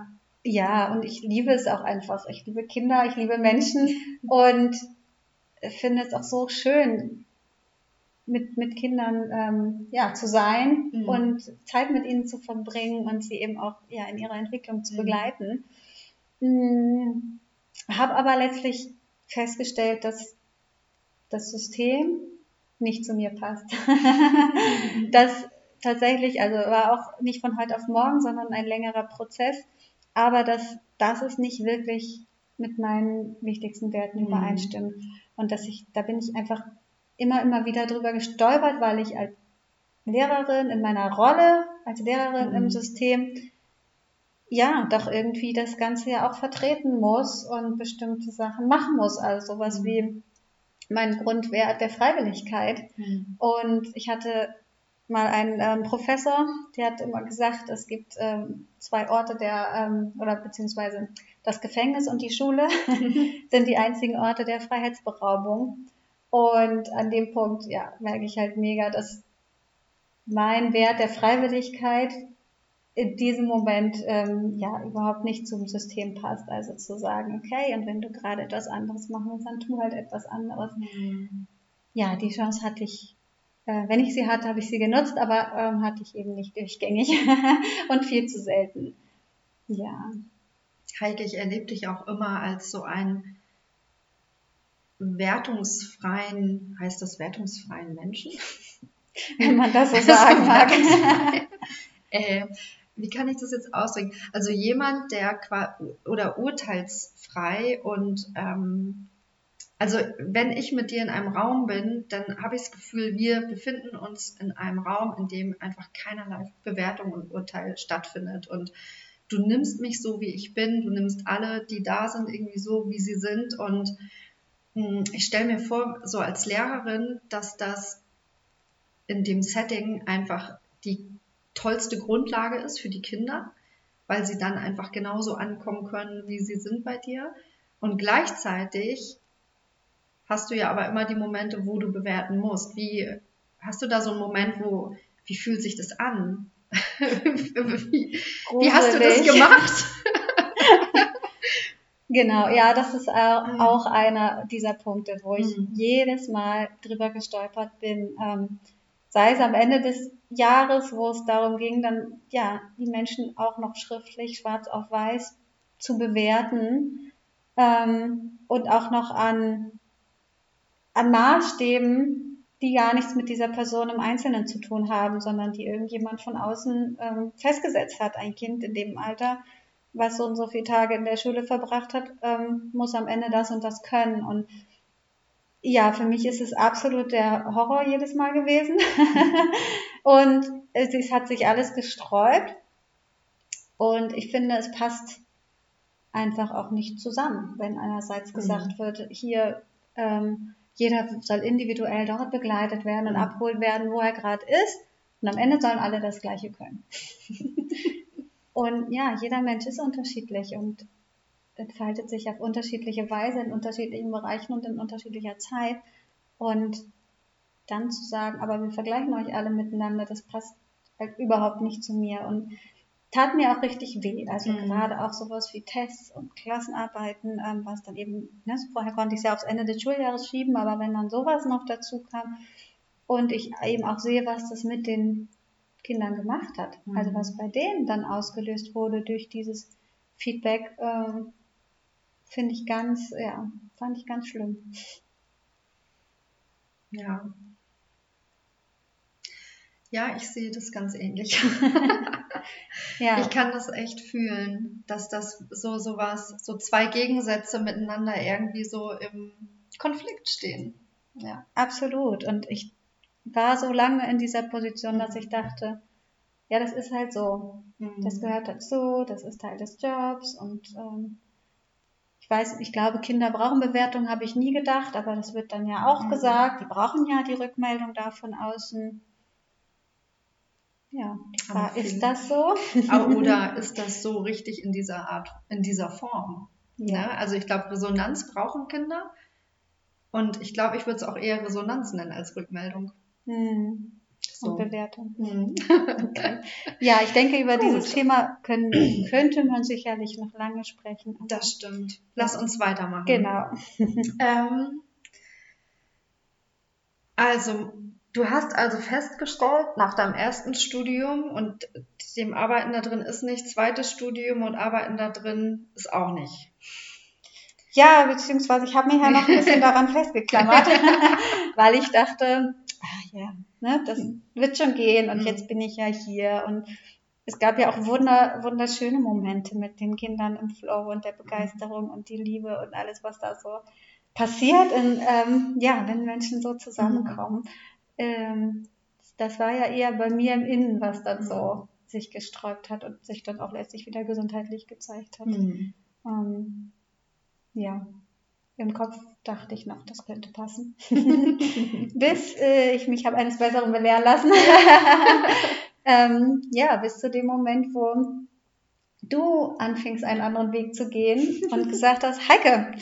ja, und ich liebe es auch einfach. Ich liebe Kinder, ich liebe Menschen und finde es auch so schön, mit, mit Kindern ähm, ja, zu sein mhm. und Zeit mit ihnen zu verbringen und sie eben auch ja, in ihrer Entwicklung zu mhm. begleiten. Mhm. Habe aber letztlich festgestellt, dass das System nicht zu mir passt. das tatsächlich, also war auch nicht von heute auf morgen, sondern ein längerer Prozess, aber dass das ist nicht wirklich mit meinen wichtigsten Werten mhm. übereinstimmt. Und dass ich, da bin ich einfach immer, immer wieder drüber gestolpert, weil ich als Lehrerin in meiner Rolle als Lehrerin mhm. im System ja, doch irgendwie das Ganze ja auch vertreten muss und bestimmte Sachen machen muss. Also sowas mhm. wie mein Grundwert der Freiwilligkeit. Mhm. Und ich hatte mal einen ähm, Professor, der hat immer gesagt, es gibt ähm, zwei Orte der, ähm, oder beziehungsweise das Gefängnis und die Schule sind die einzigen Orte der Freiheitsberaubung. Und an dem Punkt, ja, merke ich halt mega, dass mein Wert der Freiwilligkeit in diesem Moment ähm, ja überhaupt nicht zum System passt. Also zu sagen, okay, und wenn du gerade etwas anderes machen willst, dann tu halt etwas anderes. Mhm. Ja, die Chance hatte ich, äh, wenn ich sie hatte, habe ich sie genutzt, aber ähm, hatte ich eben nicht durchgängig und viel zu selten. Ja. Heike, ich erlebe dich auch immer als so ein wertungsfreien, heißt das wertungsfreien Menschen? Wenn man das so sagen mag. äh, wie kann ich das jetzt ausdrücken? Also jemand, der oder urteilsfrei und ähm, also wenn ich mit dir in einem Raum bin, dann habe ich das Gefühl, wir befinden uns in einem Raum, in dem einfach keinerlei Bewertung und Urteil stattfindet. Und du nimmst mich so, wie ich bin, du nimmst alle, die da sind, irgendwie so, wie sie sind. Und mh, hm, ich stelle mir vor, so als Lehrerin, dass das in dem Setting einfach die tollste Grundlage ist für die Kinder, weil sie dann einfach genauso ankommen können, wie sie sind bei dir. Und gleichzeitig hast du ja aber immer die Momente, wo du bewerten musst. Wie hast du da so einen Moment, wo wie fühlt sich das an? wie, wie hast du das gemacht? Genau, ja, das ist mhm. auch einer dieser Punkte, wo ich mhm. jedes Mal drüber gestolpert bin. Ähm, sei es am Ende des Jahres, wo es darum ging, dann ja die Menschen auch noch schriftlich schwarz auf weiß zu bewerten ähm, und auch noch an, an Maßstäben, die gar nichts mit dieser Person im Einzelnen zu tun haben, sondern die irgendjemand von außen ähm, festgesetzt hat. Ein Kind in dem Alter, was so und so viele Tage in der Schule verbracht hat, ähm, muss am Ende das und das können. Und ja, für mich ist es absolut der Horror jedes Mal gewesen. und es hat sich alles gesträubt. Und ich finde, es passt einfach auch nicht zusammen, wenn einerseits mhm. gesagt mhm. wird, hier ähm, jeder soll individuell dort begleitet werden und mhm. abgeholt werden, wo er gerade ist. Und am Ende sollen alle das Gleiche können. und ja, jeder Mensch ist unterschiedlich und entfaltet sich auf unterschiedliche Weise in unterschiedlichen Bereichen und in unterschiedlicher Zeit. Und dann zu sagen, aber wir vergleichen euch alle miteinander, das passt halt überhaupt nicht zu mir. Und tat mir auch richtig weh. Also mhm. gerade auch sowas wie Tests und Klassenarbeiten, ähm, was dann eben, ne, vorher konnte ich es ja aufs Ende des Schuljahres schieben, aber wenn dann sowas noch dazu kam und ich eben auch sehe, was das mit den Kindern gemacht hat, also mhm. also was bei denen dann ausgelöst wurde durch dieses Feedback, äh, finde ich ganz, ja, fand ich ganz schlimm. Ja. Ja, ich sehe das ganz ähnlich. ja. Ich kann das echt fühlen, dass das so sowas, so zwei Gegensätze miteinander irgendwie so im Konflikt stehen. Ja, absolut. Und ich war so lange in dieser Position, dass ich dachte, ja, das ist halt so. Mhm. Das gehört dazu, das ist Teil des Jobs und ähm, ich weiß, ich glaube, Kinder brauchen Bewertung, habe ich nie gedacht, aber das wird dann ja auch mhm. gesagt. Die brauchen ja die Rückmeldung da von außen. Ja, war, ist das so? Oder ist das so richtig in dieser Art, in dieser Form? Ja. ja ne? also ich glaube, Resonanz brauchen Kinder. Und ich glaube, ich würde es auch eher Resonanz nennen als Rückmeldung. Hm. So. Und Bewertung. Hm. Okay. Ja, ich denke, über Gut. dieses Thema können, könnte man sicherlich noch lange sprechen. Das stimmt. Lass uns weitermachen. Genau. ähm, also, Du hast also festgestellt, nach deinem ersten Studium und dem Arbeiten da drin ist nicht, zweites Studium und Arbeiten da drin ist auch nicht. Ja, beziehungsweise ich habe mich ja noch ein bisschen daran festgeklammert, weil ich dachte, ach ja, ne, das wird schon gehen und mhm. jetzt bin ich ja hier und es gab ja auch wunder, wunderschöne Momente mit den Kindern im Flow und der Begeisterung und die Liebe und alles, was da so passiert, in, ähm, ja, wenn Menschen so zusammenkommen. Mhm ähm, das war ja eher bei mir im Innen, was dann so mhm. sich gesträubt hat und sich dann auch letztlich wieder gesundheitlich gezeigt hat. Mhm. Ähm, ja, im Kopf dachte ich noch, das könnte passen. bis äh, ich mich habe eines Besseren belehren lassen. ähm, ja, bis zu dem Moment, wo du anfingst, einen anderen Weg zu gehen und gesagt hast, Heike,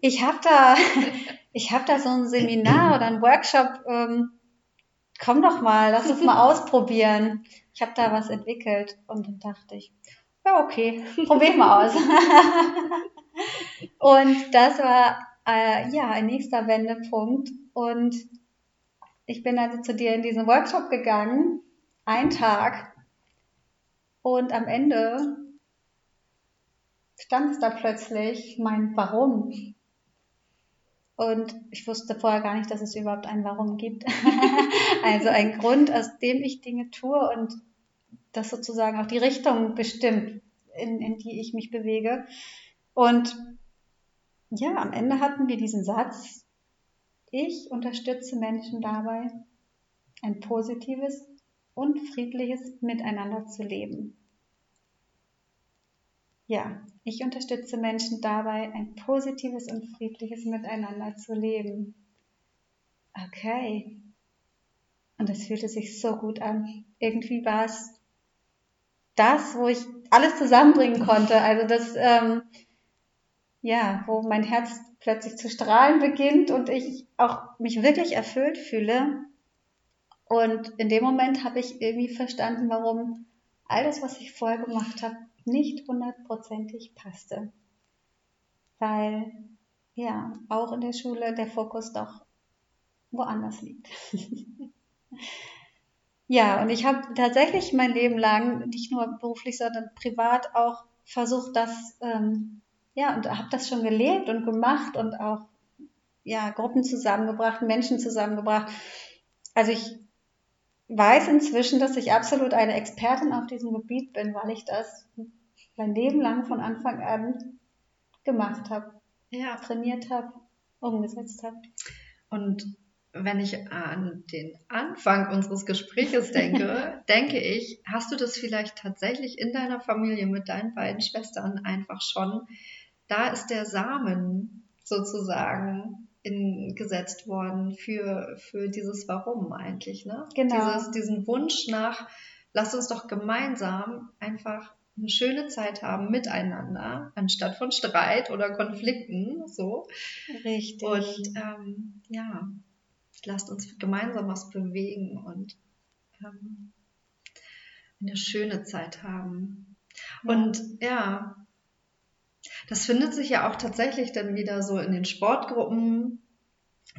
ich habe da, ich habe da so ein Seminar oder ein Workshop ähm, komm doch mal, lass uns mal ausprobieren. Ich habe da was entwickelt und dann dachte ich, ja, okay, probier mal aus. und das war äh, ja ein nächster Wendepunkt und ich bin also zu dir in diesen Workshop gegangen, ein Tag und am Ende stand es da plötzlich mein Warum. Und ich wusste vorher gar nicht, dass es überhaupt ein Warum gibt. also ein Grund, aus dem ich Dinge tue und das sozusagen auch die Richtung bestimmt, in, in die ich mich bewege. Und ja, am Ende hatten wir diesen Satz, ich unterstütze Menschen dabei, ein positives und friedliches Miteinander zu leben. Ja, ich unterstütze Menschen dabei, ein positives und friedliches Miteinander zu leben. Okay. Und das fühlte sich so gut an. Irgendwie war es das, wo ich alles zusammenbringen konnte. Also das, ähm, ja, wo mein Herz plötzlich zu strahlen beginnt und ich auch mich wirklich erfüllt fühle. Und in dem Moment habe ich irgendwie verstanden, warum all das, was ich vorher gemacht habe, nicht hundertprozentig passte. Weil ja, auch in der Schule der Fokus doch woanders liegt. Ja, und ich habe tatsächlich mein Leben lang, nicht nur beruflich, sondern privat auch versucht, das, ähm, ja, und habe das schon gelebt und gemacht und auch, ja, Gruppen zusammengebracht, Menschen zusammengebracht. Also ich weiß inzwischen, dass ich absolut eine Expertin auf diesem Gebiet bin, weil ich das mein Leben lang von Anfang an gemacht habe, ja. trainiert habe, umgesetzt habe. Und wenn ich an den Anfang unseres Gespräches denke, denke ich, hast du das vielleicht tatsächlich in deiner Familie mit deinen beiden Schwestern einfach schon? Da ist der Samen sozusagen in, gesetzt worden für, für dieses Warum eigentlich, ne? Genau. Dieses, diesen Wunsch nach, lass uns doch gemeinsam einfach eine schöne Zeit haben miteinander, anstatt von Streit oder Konflikten, so. Richtig. Und ähm, ja, lasst uns gemeinsam was bewegen und ähm, eine schöne Zeit haben. Ja. Und ja, das findet sich ja auch tatsächlich dann wieder so in den Sportgruppen,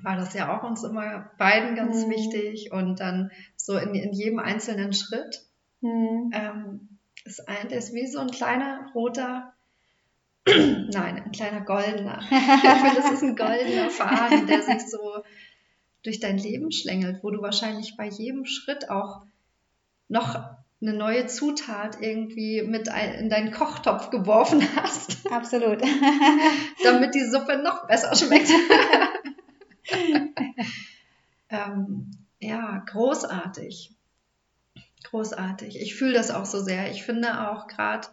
war das ja auch uns immer beiden ganz mhm. wichtig und dann so in, in jedem einzelnen Schritt. Mhm. Ähm, ist ein, der ist wie so ein kleiner roter, nein, ein kleiner goldener. Ich finde, das ist ein goldener Faden, der sich so durch dein Leben schlängelt, wo du wahrscheinlich bei jedem Schritt auch noch eine neue Zutat irgendwie mit in deinen Kochtopf geworfen hast. Absolut. damit die Suppe noch besser schmeckt. ähm, ja, großartig. Großartig. Ich fühle das auch so sehr. Ich finde auch gerade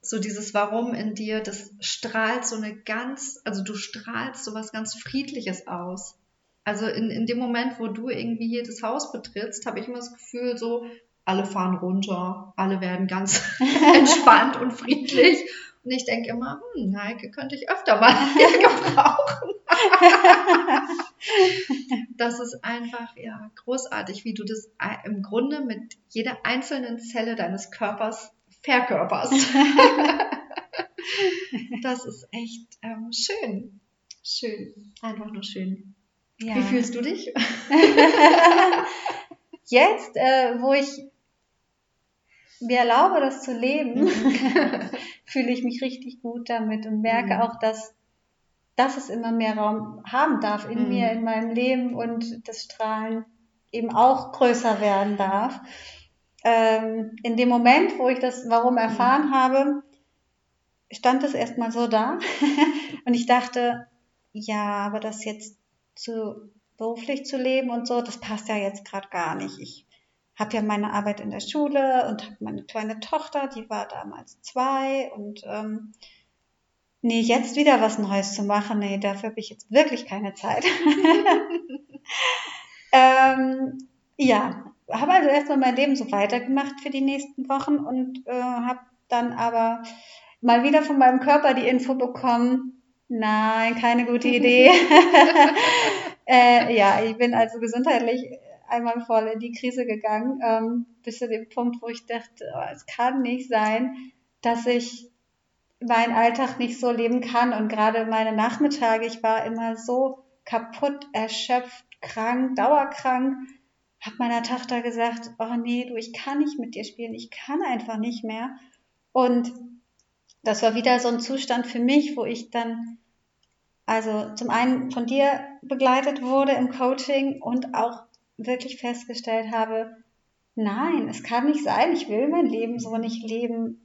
so dieses Warum in dir, das strahlt so eine ganz, also du strahlst so was ganz Friedliches aus. Also in, in dem Moment, wo du irgendwie hier das Haus betrittst, habe ich immer das Gefühl, so, alle fahren runter, alle werden ganz entspannt und friedlich. Und ich denke immer, hm, Heike könnte ich öfter mal hier gebrauchen. das ist einfach ja großartig, wie du das im Grunde mit jeder einzelnen Zelle deines Körpers verkörperst. das ist echt ähm, schön. Schön. Einfach nur schön. Ja. Wie fühlst du dich? Jetzt, äh, wo ich mir erlaube, das zu leben, fühle ich mich richtig gut damit und merke mhm. auch, dass, dass es immer mehr Raum haben darf in mhm. mir, in meinem Leben und das Strahlen eben auch größer werden darf. Ähm, in dem Moment, wo ich das Warum erfahren mhm. habe, stand es erstmal so da und ich dachte, ja, aber das jetzt zu beruflich zu leben und so, das passt ja jetzt gerade gar nicht. Ich habe ja meine Arbeit in der Schule und habe meine kleine Tochter, die war damals zwei und ähm, nee, jetzt wieder was Neues zu machen, nee, dafür habe ich jetzt wirklich keine Zeit. ähm, ja, habe also erstmal mein Leben so weitergemacht für die nächsten Wochen und äh, habe dann aber mal wieder von meinem Körper die Info bekommen, nein, keine gute Idee. äh, ja, ich bin also gesundheitlich einmal voll in die Krise gegangen, ähm, bis zu dem Punkt, wo ich dachte, oh, es kann nicht sein, dass ich meinen Alltag nicht so leben kann und gerade meine Nachmittage, ich war immer so kaputt, erschöpft, krank, dauerkrank, habe meiner Tochter gesagt, oh nee, du, ich kann nicht mit dir spielen, ich kann einfach nicht mehr. Und das war wieder so ein Zustand für mich, wo ich dann also zum einen von dir begleitet wurde im Coaching und auch wirklich festgestellt habe, nein, es kann nicht sein, ich will mein Leben so nicht leben.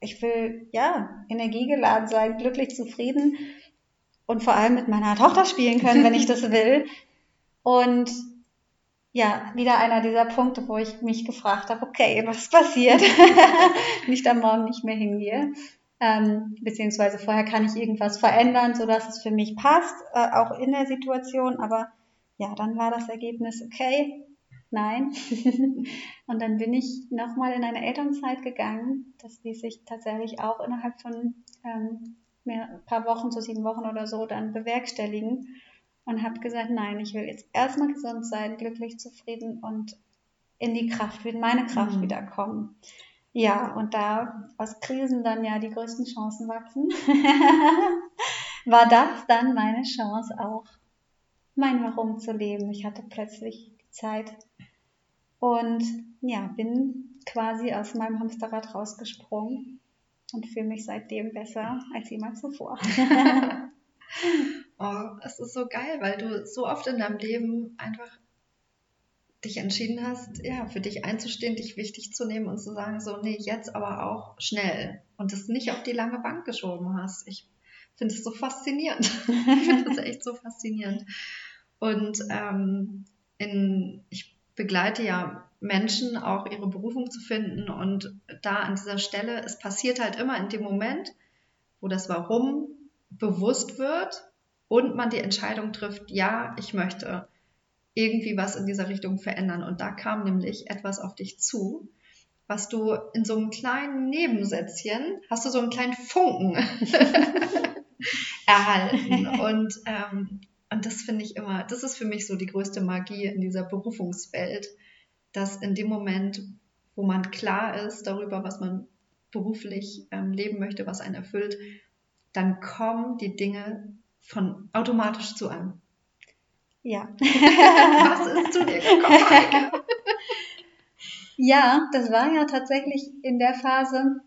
Ich will, ja, energiegeladen sein, glücklich, zufrieden und vor allem mit meiner Tochter spielen können, wenn ich das will. Und ja, wieder einer dieser Punkte, wo ich mich gefragt habe, okay, was passiert, wenn ich da morgen nicht mehr hingehe? Ähm, beziehungsweise vorher kann ich irgendwas verändern, sodass es für mich passt, äh, auch in der Situation, aber ja, dann war das Ergebnis, okay, nein. und dann bin ich nochmal in eine Elternzeit gegangen. Das ließ sich tatsächlich auch innerhalb von ähm, mehr, ein paar Wochen, so sieben Wochen oder so, dann bewerkstelligen. Und habe gesagt, nein, ich will jetzt erstmal gesund sein, glücklich, zufrieden und in die Kraft, in meine Kraft mhm. wiederkommen. Ja, und da aus Krisen dann ja die größten Chancen wachsen, war das dann meine Chance auch mein Warum zu leben. Ich hatte plötzlich die Zeit, Und ja, bin quasi aus meinem Hamsterrad rausgesprungen und fühle mich seitdem besser als jemals zuvor. oh, es ist so geil, weil du so oft in deinem Leben einfach dich entschieden hast, ja, für dich einzustehen, dich wichtig zu nehmen und zu sagen, so, nee, jetzt aber auch schnell und es nicht auf die lange Bank geschoben hast. Ich finde es so faszinierend. ich finde das echt so faszinierend. Und ähm, in, ich begleite ja Menschen auch ihre Berufung zu finden und da an dieser Stelle, es passiert halt immer in dem Moment, wo das Warum bewusst wird und man die Entscheidung trifft, ja, ich möchte irgendwie was in dieser Richtung verändern. Und da kam nämlich etwas auf dich zu, was du in so einem kleinen Nebensätzchen, hast du so einen kleinen Funken erhalten. Und, ähm, und das finde ich immer, das ist für mich so die größte Magie in dieser Berufungswelt, dass in dem Moment, wo man klar ist darüber, was man beruflich ähm, leben möchte, was einen erfüllt, dann kommen die Dinge von automatisch zu einem. Ja. Was ist zu dir gekommen? ja, das war ja tatsächlich in der Phase,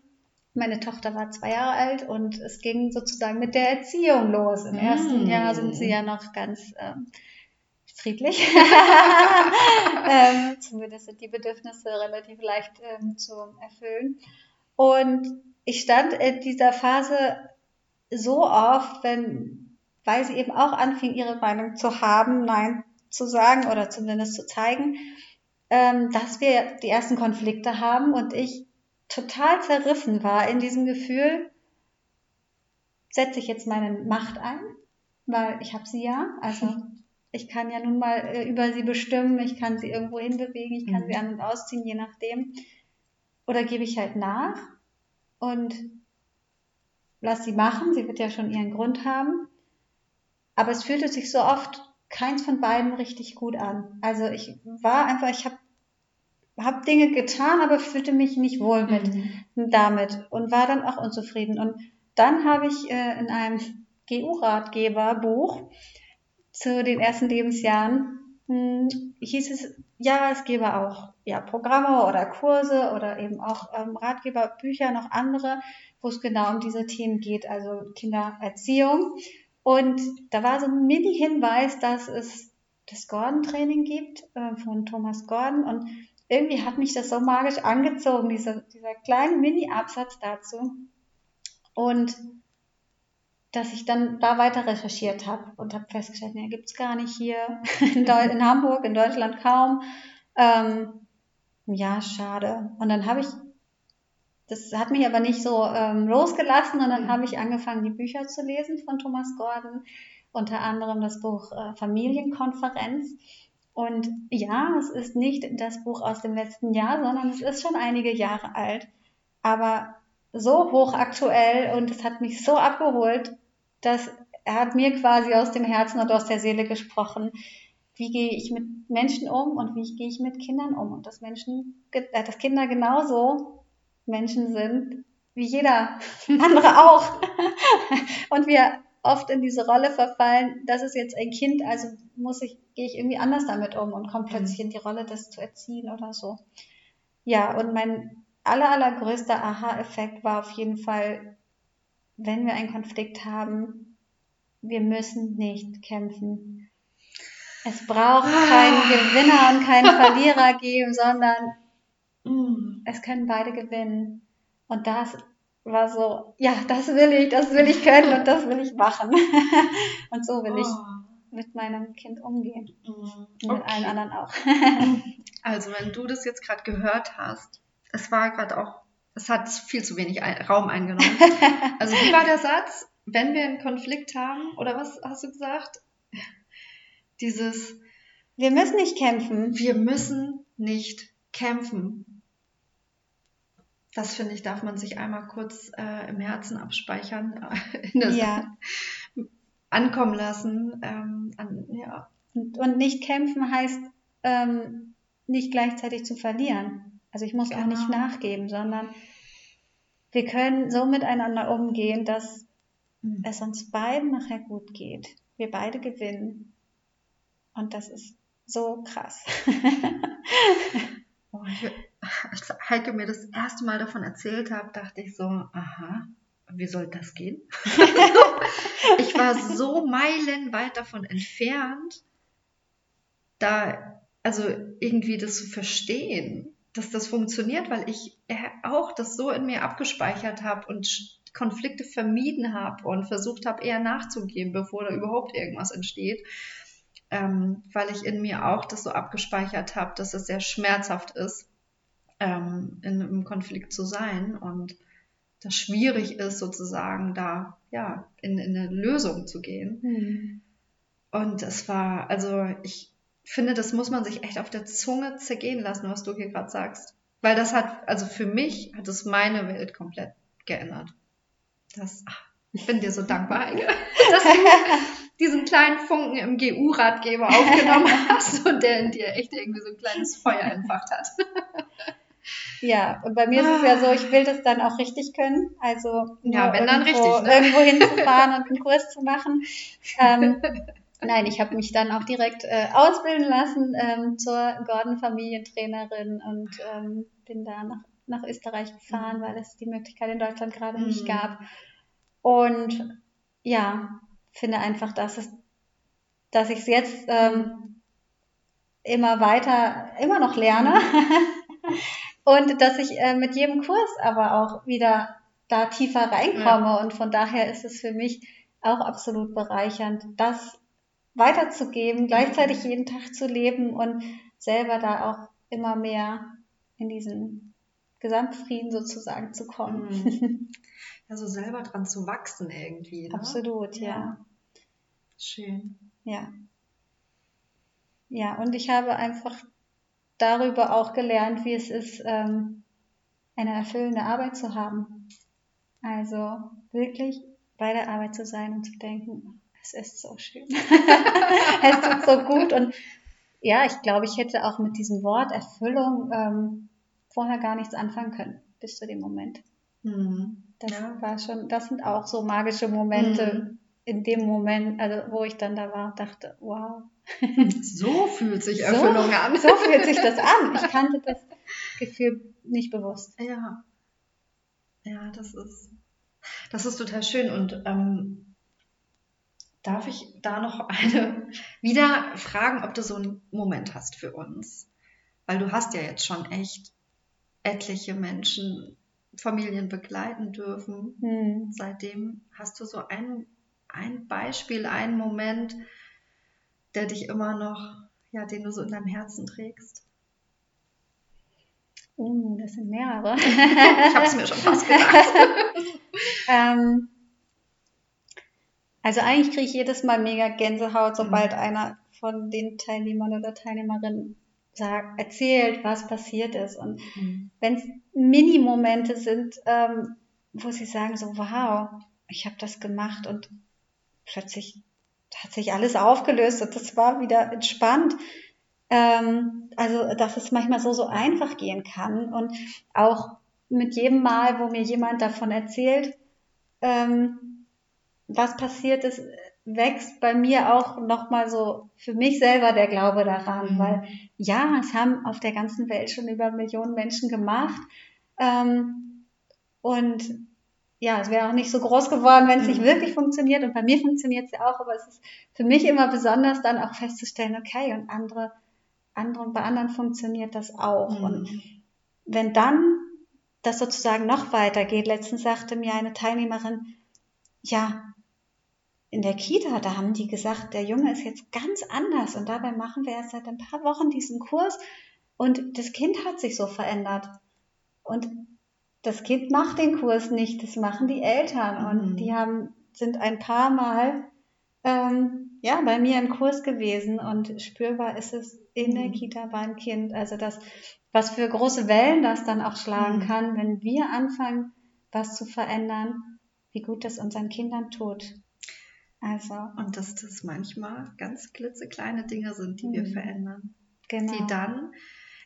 meine Tochter war zwei Jahre alt und es ging sozusagen mit der Erziehung los. Im ersten mm. Jahr sind sie ja noch ganz ähm, friedlich. ähm, zumindest sind die Bedürfnisse relativ leicht ähm, zu erfüllen. Und ich stand in dieser Phase so oft, wenn weil sie eben auch anfing, ihre Meinung zu haben, Nein zu sagen oder zumindest zu zeigen, ähm, dass wir die ersten Konflikte haben und ich total zerrissen war in diesem Gefühl, setze ich jetzt meine Macht ein, weil ich habe sie ja, also ich kann ja nun mal äh, über sie bestimmen, ich kann sie irgendwo hinbewegen, ich kann mhm. sie an und ausziehen, je nachdem. Oder gebe ich halt nach und lass sie machen, sie wird ja schon ihren Grund haben. Aber es fühlte sich so oft keins von beiden richtig gut an. Also ich war einfach, ich habe hab Dinge getan, aber fühlte mich nicht wohl mit mhm. damit und war dann auch unzufrieden. Und dann habe ich äh, in einem GU-Ratgeberbuch zu den ersten Lebensjahren hm, hieß es, ja, es gäbe auch ja, Programme oder Kurse oder eben auch ähm, Ratgeberbücher, noch andere, wo es genau um diese Themen geht, also Kindererziehung. Und da war so ein Mini-Hinweis, dass es das Gordon-Training gibt äh, von Thomas Gordon. Und irgendwie hat mich das so magisch angezogen, dieser, dieser kleine Mini-Absatz dazu. Und dass ich dann da weiter recherchiert habe und habe festgestellt, nee, gibt es gar nicht hier in, in, Hamburg, in Deutschland kaum. Ähm, ja, schade. Und dann habe ich das hat mich aber nicht so ähm, losgelassen und dann habe ich angefangen, die Bücher zu lesen von Thomas Gordon, unter anderem das Buch äh, Familienkonferenz. Und ja, es ist nicht das Buch aus dem letzten Jahr, sondern es ist schon einige Jahre alt, aber so hochaktuell und es hat mich so abgeholt, dass er hat mir quasi aus dem Herzen und aus der Seele gesprochen. Wie gehe ich mit Menschen um und wie gehe ich mit Kindern um und dass Menschen, äh, dass Kinder genauso Menschen sind, wie jeder andere auch. und wir oft in diese Rolle verfallen, das ist jetzt ein Kind, also muss ich, gehe ich irgendwie anders damit um und komme plötzlich in die Rolle, das zu erziehen oder so. Ja, und mein aller, allergrößter Aha-Effekt war auf jeden Fall, wenn wir einen Konflikt haben, wir müssen nicht kämpfen. Es braucht keinen Gewinner und keinen Verlierer geben, sondern es können beide gewinnen. Und das war so, ja, das will ich, das will ich können und das will ich machen. und so will oh. ich mit meinem Kind umgehen. Mm, und mit allen anderen auch. also, wenn du das jetzt gerade gehört hast, es war gerade auch, es hat viel zu wenig Raum eingenommen. Also, wie war der Satz? Wenn wir einen Konflikt haben, oder was hast du gesagt? Dieses, wir müssen nicht kämpfen. Wir müssen nicht kämpfen. Das finde ich, darf man sich einmal kurz äh, im Herzen abspeichern, äh, ja. ankommen lassen. Ähm, an, ja. und, und, nicht kämpfen heißt ähm, nicht gleichzeitig zu verlieren. Also ich muss genau. auch nicht genau. nachgeben, sondern wir können so miteinander umgehen, dass mhm. es uns beiden nachher gut geht. Wir beide gewinnen. Und das ist so krass. Als Heike mir das erste Mal davon erzählt hat, dachte ich so, aha, wie soll das gehen? ich war so meilenweit davon entfernt, da, also irgendwie das zu verstehen, dass das funktioniert, weil ich auch das so in mir abgespeichert habe und Konflikte vermieden habe und versucht habe, eher nachzugeben, bevor da überhaupt irgendwas entsteht. Ähm, weil ich in mir auch das so abgespeichert habe, dass es sehr schmerzhaft ist, ähm, in einem Konflikt zu sein und das schwierig ist, sozusagen da ja in, in eine Lösung zu gehen. Mhm. Und es war, also ich finde, das muss man sich echt auf der Zunge zergehen lassen, was du hier gerade sagst. Weil das hat, also für mich hat es meine Welt komplett geändert. Das, ach, ich bin dir so dankbar, dass du diesen kleinen Funken im GU-Ratgeber aufgenommen hast und der in dir echt irgendwie so ein kleines Feuer entfacht hat. Ja, und bei mir ist es ja so, ich will das dann auch richtig können. Also ja, wenn dann irgendwo, richtig, ne? irgendwo hinzufahren und einen Kurs zu machen. Ähm, nein, ich habe mich dann auch direkt äh, ausbilden lassen ähm, zur Gordon-Familientrainerin und ähm, bin da nach, nach Österreich gefahren, weil es die Möglichkeit in Deutschland gerade mhm. nicht gab. Und ja, finde einfach, dass es, dass ich es jetzt ähm, immer weiter, immer noch lerne. und dass ich äh, mit jedem Kurs aber auch wieder da tiefer reinkomme. Ja. Und von daher ist es für mich auch absolut bereichernd, das weiterzugeben, gleichzeitig jeden Tag zu leben und selber da auch immer mehr in diesen Gesamtfrieden sozusagen zu kommen. Mhm. Also selber dran zu wachsen irgendwie. Ne? Absolut, ja. ja. Schön. Ja. Ja, und ich habe einfach darüber auch gelernt, wie es ist, ähm, eine erfüllende Arbeit zu haben. Also wirklich bei der Arbeit zu sein und zu denken, es ist so schön. es tut so gut. Und ja, ich glaube, ich hätte auch mit diesem Wort Erfüllung ähm, vorher gar nichts anfangen können, bis zu dem Moment. Mhm. Das ja. war schon, das sind auch so magische Momente mhm. in dem Moment, also wo ich dann da war, dachte, wow, so fühlt sich Erfüllung so, an. So fühlt sich das an. Ich kannte das Gefühl nicht bewusst. Ja. Ja, das ist, das ist total schön. Und ähm, darf ich da noch eine wieder fragen, ob du so einen Moment hast für uns? Weil du hast ja jetzt schon echt etliche Menschen, Familien begleiten dürfen. Hm. Seitdem hast du so ein, ein Beispiel, einen Moment, der dich immer noch, ja, den du so in deinem Herzen trägst? Oh, das sind mehrere. ich habe es mir schon fast gedacht. ähm, also eigentlich kriege ich jedes Mal mega Gänsehaut, sobald mhm. einer von den Teilnehmern oder Teilnehmerinnen sagt, erzählt, was passiert ist. Und mhm. wenn es Mini-Momente sind, ähm, wo sie sagen so, wow, ich habe das gemacht und plötzlich hat sich alles aufgelöst und das war wieder entspannt. Ähm, also, dass es manchmal so, so einfach gehen kann und auch mit jedem Mal, wo mir jemand davon erzählt, ähm, was passiert ist, wächst bei mir auch nochmal so für mich selber der Glaube daran, mhm. weil ja, es haben auf der ganzen Welt schon über Millionen Menschen gemacht ähm, und ja, es wäre auch nicht so groß geworden, wenn es nicht mhm. wirklich funktioniert. Und bei mir funktioniert es ja auch, aber es ist für mich immer besonders dann auch festzustellen, okay, und andere, andere bei anderen funktioniert das auch. Mhm. Und wenn dann das sozusagen noch weitergeht, letztens sagte mir eine Teilnehmerin, ja, in der Kita, da haben die gesagt, der Junge ist jetzt ganz anders und dabei machen wir erst seit ein paar Wochen diesen Kurs und das Kind hat sich so verändert. Und das Kind macht den Kurs nicht, das machen die Eltern. Mhm. Und die haben, sind ein paar Mal ähm, ja, bei mir im Kurs gewesen und spürbar ist es in der mhm. Kita beim Kind. Also das, was für große Wellen das dann auch schlagen mhm. kann, wenn wir anfangen, was zu verändern, wie gut das unseren Kindern tut. Also. Und dass das manchmal ganz klitzekleine Dinge sind, die mhm. wir verändern. Genau. Die dann,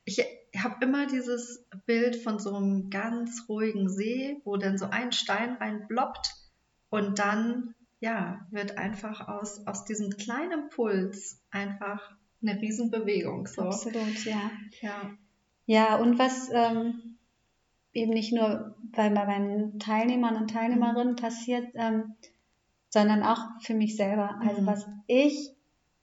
ich habe immer dieses Bild von so einem ganz ruhigen See, wo dann so ein Stein reinbloppt und dann ja, wird einfach aus, aus diesem kleinen Puls einfach eine Riesenbewegung. So. Absolut, ja. Ja. Ja, und was ähm, eben nicht nur bei, bei meinen Teilnehmern und Teilnehmerinnen passiert, ähm, sondern auch für mich selber. Also Mhm. was ich,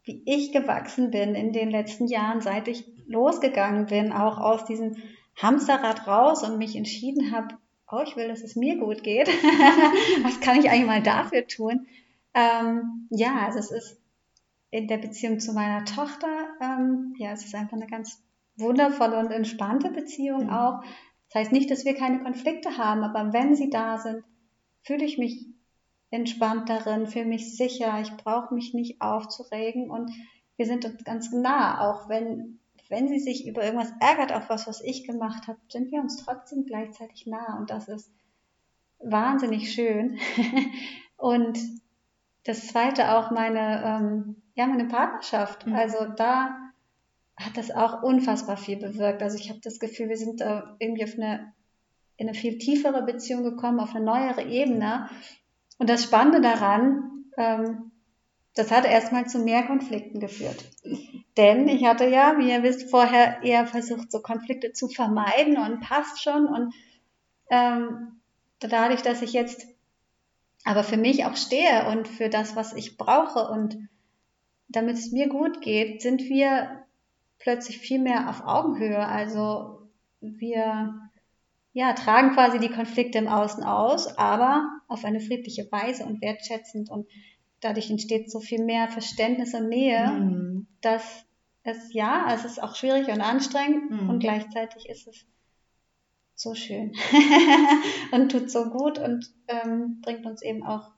wie ich gewachsen bin in den letzten Jahren, seit ich losgegangen bin, auch aus diesem Hamsterrad raus und mich entschieden habe, oh, ich will, dass es mir gut geht. was kann ich eigentlich mal dafür tun? Ähm, ja, also es ist in der Beziehung zu meiner Tochter, ähm, ja, es ist einfach eine ganz wundervolle und entspannte Beziehung Mhm. auch. Das heißt nicht, dass wir keine Konflikte haben, aber wenn sie da sind, fühle ich mich entspannt darin, fühle mich sicher, ich brauche mich nicht aufzuregen und wir sind uns ganz nah, auch wenn, wenn sie sich über irgendwas ärgert, auf was, was ich gemacht habe, sind wir uns trotzdem gleichzeitig nah und das ist wahnsinnig schön. und das zweite auch meine, ähm, ja, meine Partnerschaft. Mhm. Also da hat das auch unfassbar viel bewirkt. Also ich habe das Gefühl, wir sind äh, irgendwie auf eine, in eine viel tiefere Beziehung gekommen, auf eine neuere Ebene. Und das Spannende daran, ähm, das hat erstmal zu mehr Konflikten geführt. Denn ich hatte ja, wie ihr wisst, vorher eher versucht, so Konflikte zu vermeiden und passt schon. Und ähm, dadurch, dass ich jetzt aber für mich auch stehe und für das, was ich brauche und damit es mir gut geht, sind wir plötzlich viel mehr auf Augenhöhe. Also wir ja, tragen quasi die Konflikte im Außen aus, aber auf eine friedliche Weise und wertschätzend und dadurch entsteht so viel mehr Verständnis und Nähe, Mhm. dass es ja, es ist auch schwierig und anstrengend Mhm. und gleichzeitig ist es so schön und tut so gut und ähm, bringt uns eben auch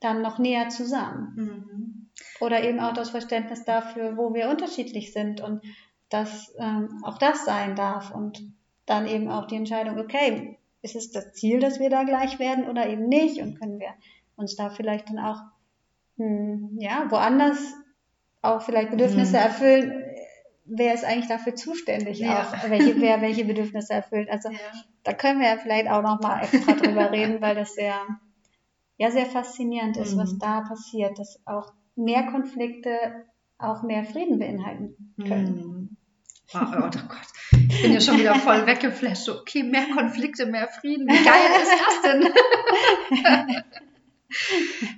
dann noch näher zusammen. Mhm. Oder eben auch das Verständnis dafür, wo wir unterschiedlich sind und dass ähm, auch das sein darf und dann eben auch die Entscheidung, okay, ist es das Ziel, dass wir da gleich werden oder eben nicht und können wir uns da vielleicht dann auch hm, ja woanders auch vielleicht Bedürfnisse Mhm. erfüllen. Wer ist eigentlich dafür zuständig Ja. auch, welche, wer welche Bedürfnisse erfüllt? Also Ja. da können wir ja vielleicht auch noch mal extra drüber reden, weil das sehr, ja, sehr faszinierend ist, Mhm. was da passiert, dass auch mehr Konflikte auch mehr Frieden beinhalten können. Mhm. Wow, oh Gott, ich bin ja schon wieder voll weggeflasht. Okay, mehr Konflikte, mehr Frieden. Wie geil ist das denn?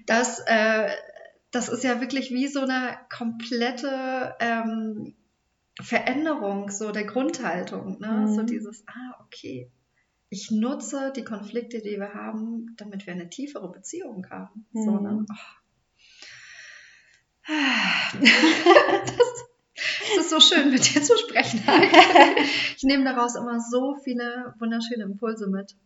Das, äh, das ist ja wirklich wie so eine komplette ähm, Veränderung so der Grundhaltung. Ne? Mhm. So dieses, ah, okay, ich nutze die Konflikte, die wir haben, damit wir eine tiefere Beziehung haben. So, ne? Mhm. Oh. Das, es ist so schön, mit dir zu sprechen. Ich nehme daraus immer so viele wunderschöne Impulse mit.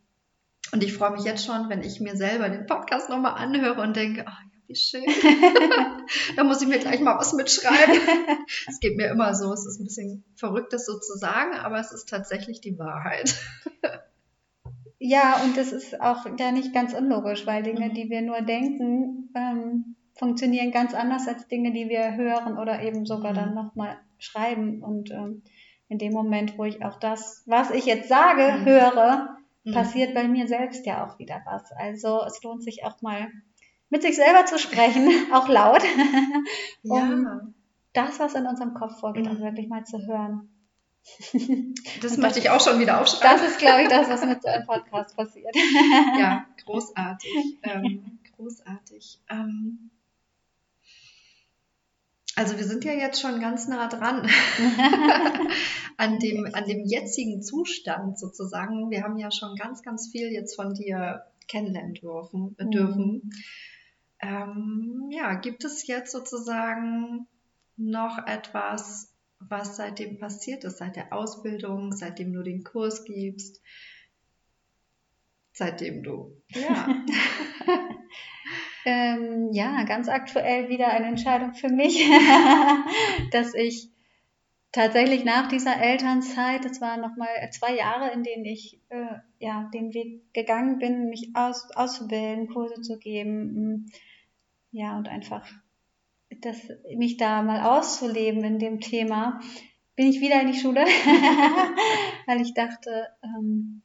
Und ich freue mich jetzt schon, wenn ich mir selber den Podcast nochmal anhöre und denke, ach ja, wie schön. da muss ich mir gleich mal was mitschreiben. Es geht mir immer so, es ist ein bisschen verrückt, das so zu sagen, aber es ist tatsächlich die Wahrheit. Ja, und das ist auch ja nicht ganz unlogisch, weil Dinge, Mhm. die wir nur denken, ähm, funktionieren ganz anders als Dinge, die wir hören oder eben sogar Mhm. dann nochmal schreiben. Und ähm, in dem Moment, wo ich auch das, was ich jetzt sage, Mhm. höre, Mhm. passiert bei mir selbst ja auch wieder was. Also es lohnt sich auch mal mit sich selber zu sprechen, auch laut, um Ja, das, was in unserem Kopf vorgeht, Mhm. auch wirklich mal zu hören. das möchte ich auch schon wieder aufschreiben. Das ist, glaube ich, das, was mit so einem Podcast passiert. ja, großartig. Ähm, großartig. Ähm, also wir sind ja jetzt schon ganz nah dran an dem, an dem jetzigen Zustand sozusagen. Wir haben ja schon ganz, ganz viel jetzt von dir kennenlernen dürfen. Mhm. dürfen. Ähm, ja, gibt es jetzt sozusagen noch etwas, was seitdem passiert ist, seit der Ausbildung, seitdem du den Kurs gibst, seitdem du, ja, Ähm, ja, ganz aktuell wieder eine Entscheidung für mich, dass ich tatsächlich nach dieser Elternzeit, das waren nochmal zwei Jahre, in denen ich äh, ja, den Weg gegangen bin, mich aus, auszubilden, Kurse zu geben, mm, ja, und einfach das, mich da mal auszuleben in dem Thema, bin ich wieder in die Schule, weil ich dachte, ähm,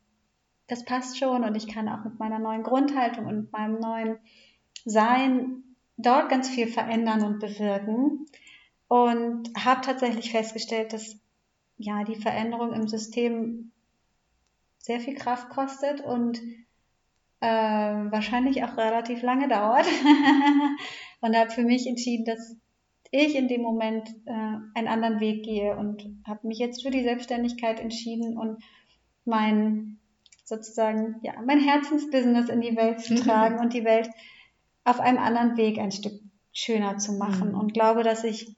das passt schon und ich kann auch mit meiner neuen Grundhaltung und meinem neuen Sein dort ganz viel verändern und bewirken. Und habe tatsächlich festgestellt, dass ja, die Veränderung im System sehr viel Kraft kostet und äh, wahrscheinlich auch relativ lange dauert. und habe für mich entschieden, dass ich in dem Moment äh, einen anderen Weg gehe und habe mich jetzt für die Selbstständigkeit entschieden und mein sozusagen ja mein Herzensbusiness in die Welt zu tragen und die Welt auf einem anderen Weg ein Stück schöner zu machen. Mhm. und glaube, dass ich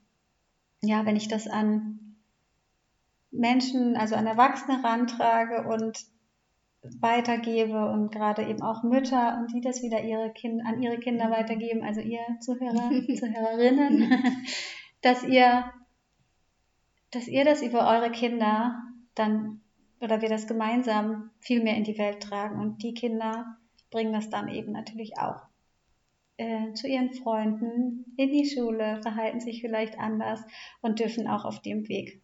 ja, wenn ich das an Menschen, also an Erwachsene rantrage und weitergebe und gerade eben auch Mütter und die das wieder ihre kind, an ihre Kinder weitergeben, also ihr Zuhörer, Zuhörerinnen, dass ihr, dass ihr das über eure Kinder dann oder wir das gemeinsam viel mehr in die Welt tragen. Und die Kinder bringen das dann eben natürlich auch äh, zu ihren Freunden in die Schule, verhalten sich vielleicht anders und dürfen auch auf dem Weg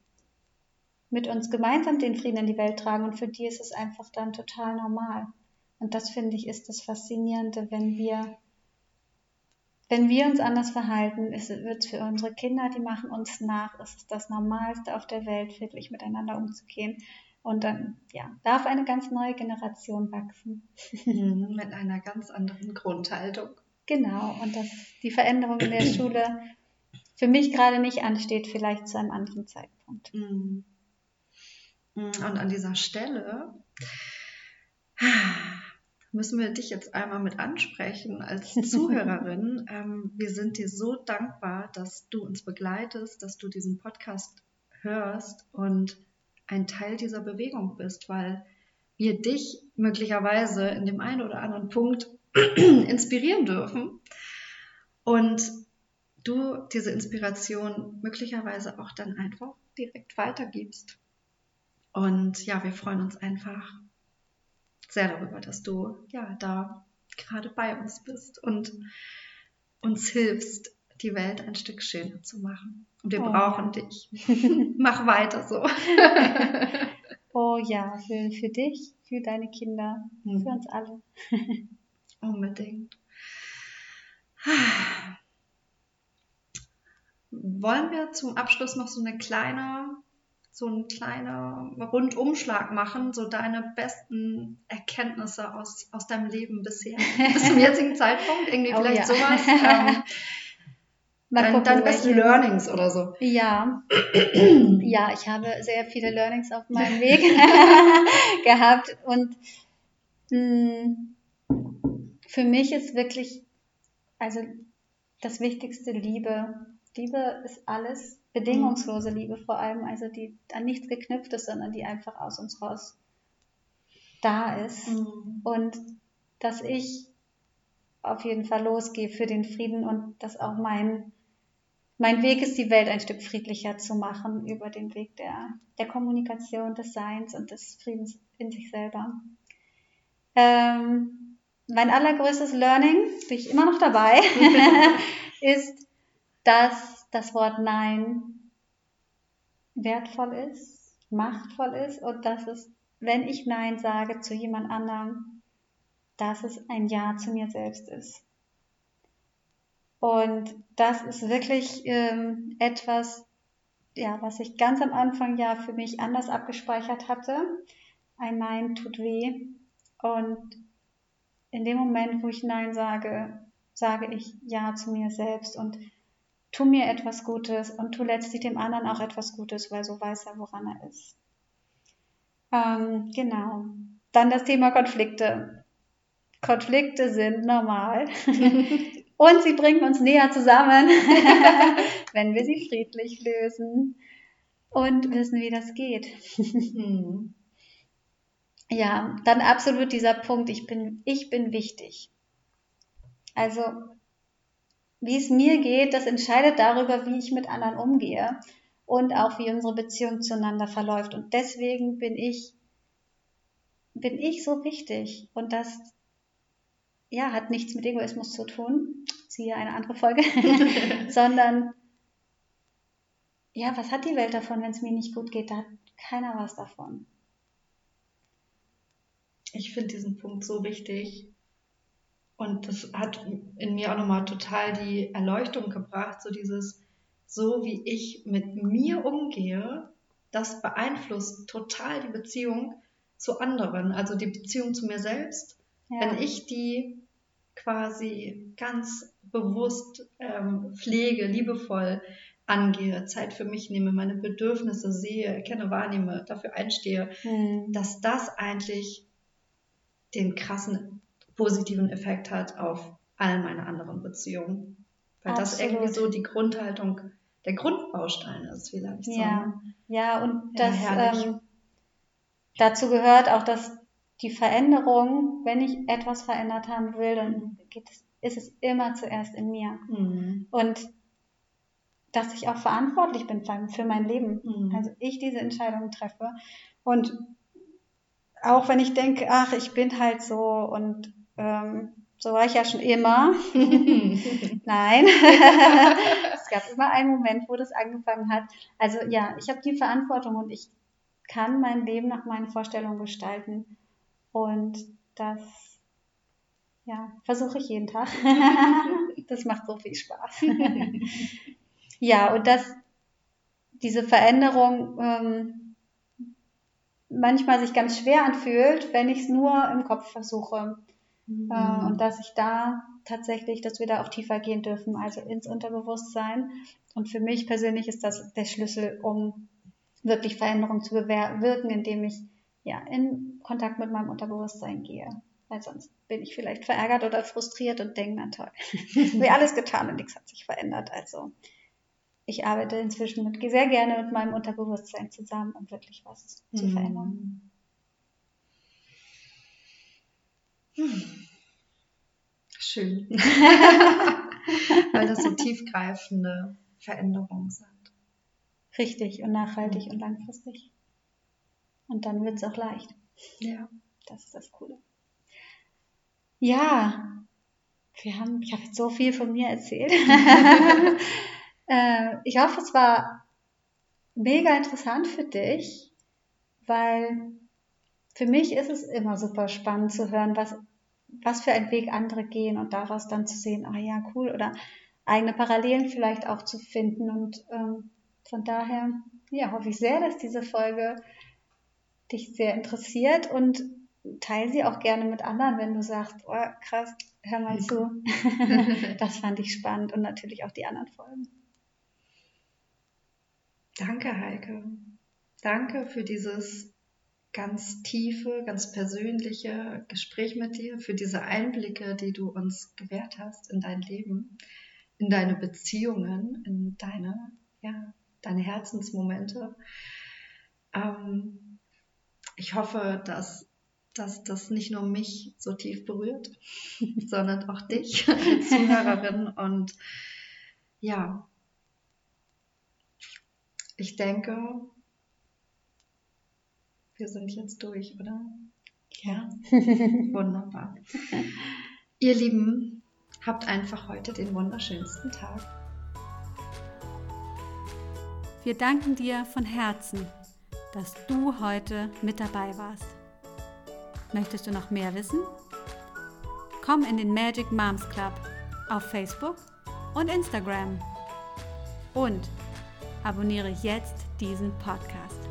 mit uns gemeinsam den Frieden in die Welt tragen und für die ist es einfach dann total normal. Und das finde ich ist das Faszinierende, wenn wir wenn wir uns anders verhalten, wird es für unsere Kinder, die machen uns nach, es ist das Normalste auf der Welt, friedlich miteinander umzugehen. Und dann ja, darf eine ganz neue Generation wachsen. Mit einer ganz anderen Grundhaltung. Genau, und dass die Veränderung in der Schule für mich gerade nicht ansteht, vielleicht zu einem anderen Zeitpunkt. Mhm. Und an dieser Stelle müssen wir dich jetzt einmal mit ansprechen als Zuhörerin. ähm, wir sind dir so dankbar, dass du uns begleitest, dass du diesen Podcast hörst und ein Teil dieser Bewegung bist, weil wir dich möglicherweise in dem einen oder anderen Punkt inspirieren dürfen und du diese Inspiration möglicherweise auch dann einfach direkt weitergibst. Und ja, wir freuen uns einfach sehr darüber, dass du ja da gerade bei uns bist und uns hilfst, die Welt ein Stück schöner zu machen. Und wir oh. brauchen dich. Mach weiter so. oh ja, für, für dich, für deine Kinder, mhm. für uns alle. Unbedingt. Wollen wir zum Abschluss noch so eine kleine so ein kleiner Rundumschlag machen, so deine besten Erkenntnisse aus, aus deinem Leben bisher, bis zum jetzigen Zeitpunkt, irgendwie oh, vielleicht ja. sowas. Ähm, Dein, deine besten Learnings oder so. Ja. ja, ich habe sehr viele Learnings auf meinem Weg gehabt und mh, hm, für mich ist wirklich, also das Wichtigste Liebe. Liebe ist alles bedingungslose mhm. Liebe vor allem, also die an nichts geknüpft ist, sondern die einfach aus uns raus da ist. Mhm. Und dass ich auf jeden Fall losgehe für den Frieden und dass auch mein, mein Weg ist, die Welt ein Stück friedlicher zu machen über den Weg der, der Kommunikation, des Seins und des Friedens in sich selber. Ähm, mein allergrößtes Learning, bin ich immer noch dabei, ist, dass das Wort Nein wertvoll ist, machtvoll ist und dass es, wenn ich Nein sage zu jemand anderem, dass es ein Ja zu mir selbst ist. Und das ist wirklich ähm, etwas, ja, was ich ganz am Anfang ja für mich anders abgespeichert hatte. Ein Nein tut weh. Und in dem Moment, wo ich Nein sage, sage ich Ja zu mir selbst. Und tu mir etwas Gutes und tu letztlich dem anderen auch etwas Gutes, weil so weiß er, woran er ist. Ähm, genau. Dann das Thema Konflikte. Konflikte sind normal und sie bringen uns näher zusammen, wenn wir sie friedlich lösen und wissen, wie das geht. Ja, dann absolut dieser Punkt, ich bin, ich bin wichtig. Also wie es mir geht, das entscheidet darüber, wie ich mit anderen umgehe und auch wie unsere Beziehung zueinander verläuft. Und deswegen bin ich, bin ich so wichtig. Und das, ja, hat nichts mit Egoismus zu tun. Siehe eine andere Folge. Sondern, ja, was hat die Welt davon, wenn es mir nicht gut geht? Da hat keiner was davon. Ich finde diesen Punkt so wichtig. Und das hat in mir auch nochmal total die Erleuchtung gebracht, so dieses, so wie ich mit mir umgehe, das beeinflusst total die Beziehung zu anderen, also die Beziehung zu mir selbst. Ja. Wenn ich die quasi ganz bewusst ähm, pflege, liebevoll angehe, Zeit für mich nehme, meine Bedürfnisse sehe, erkenne, wahrnehme, dafür einstehe, mhm. dass das eigentlich den krassen positiven Effekt hat auf all meine anderen Beziehungen. Weil Absolut. das irgendwie so die Grundhaltung, der Grundbaustein ist, vielleicht. Ja, so. ja, und das ähm, dazu gehört auch, dass die Veränderung, wenn ich etwas verändert haben will, dann es, ist es immer zuerst in mir. Mhm. Und dass ich auch verantwortlich bin für mein Leben. Mhm. Also ich diese Entscheidungen treffe. Und auch wenn ich denke, ach, ich bin halt so und ähm, so war ich ja schon immer. Nein, es gab immer einen Moment, wo das angefangen hat. Also ja, ich habe die Verantwortung und ich kann mein Leben nach meinen Vorstellungen gestalten. Und das ja, versuche ich jeden Tag. das macht so viel Spaß. ja, und dass diese Veränderung ähm, manchmal sich ganz schwer anfühlt, wenn ich es nur im Kopf versuche. Mhm. Äh, und dass ich da tatsächlich, dass wir da auch tiefer gehen dürfen, also ins Unterbewusstsein. Und für mich persönlich ist das der Schlüssel, um wirklich Veränderung zu bewirken, indem ich ja in Kontakt mit meinem Unterbewusstsein gehe. Weil sonst bin ich vielleicht verärgert oder frustriert und denke, na toll, wir alles getan und nichts hat sich verändert. Also ich arbeite inzwischen mit, sehr gerne mit meinem Unterbewusstsein zusammen, um wirklich was mhm. zu verändern. Hm. Schön. Weil das so tiefgreifende Veränderungen sind. Richtig und nachhaltig mhm. und langfristig. Und dann wird es auch leicht. Ja. Das ist das Coole. Ja, wir haben, ich habe jetzt so viel von mir erzählt. äh, ich hoffe, es war mega interessant für dich, weil für mich ist es immer super spannend zu hören, was, was für einen Weg andere gehen und daraus dann zu sehen, ah ja, cool, oder eigene Parallelen vielleicht auch zu finden. Und ähm, von daher, ja, hoffe ich sehr, dass diese Folge dich sehr interessiert und teile sie auch gerne mit anderen, wenn du sagst, oh, krass, hör mal zu. das fand ich spannend und natürlich auch die anderen Folgen. Danke, Heike. Danke für dieses ganz tiefe, ganz persönliche Gespräch mit dir, für diese Einblicke, die du uns gewährt hast in dein Leben, in deine Beziehungen, in deine, ja, deine Herzensmomente. Ähm, ich hoffe, dass, dass das nicht nur mich so tief berührt, sondern auch dich Zuhörerin. Und ja, ich denke, wir sind jetzt durch, oder? Ja. Wunderbar. Ihr Lieben, habt einfach heute den wunderschönsten Tag. Wir danken dir von Herzen dass du heute mit dabei warst. Möchtest du noch mehr wissen? Komm in den Magic Moms Club auf Facebook und Instagram. Und abonniere jetzt diesen Podcast.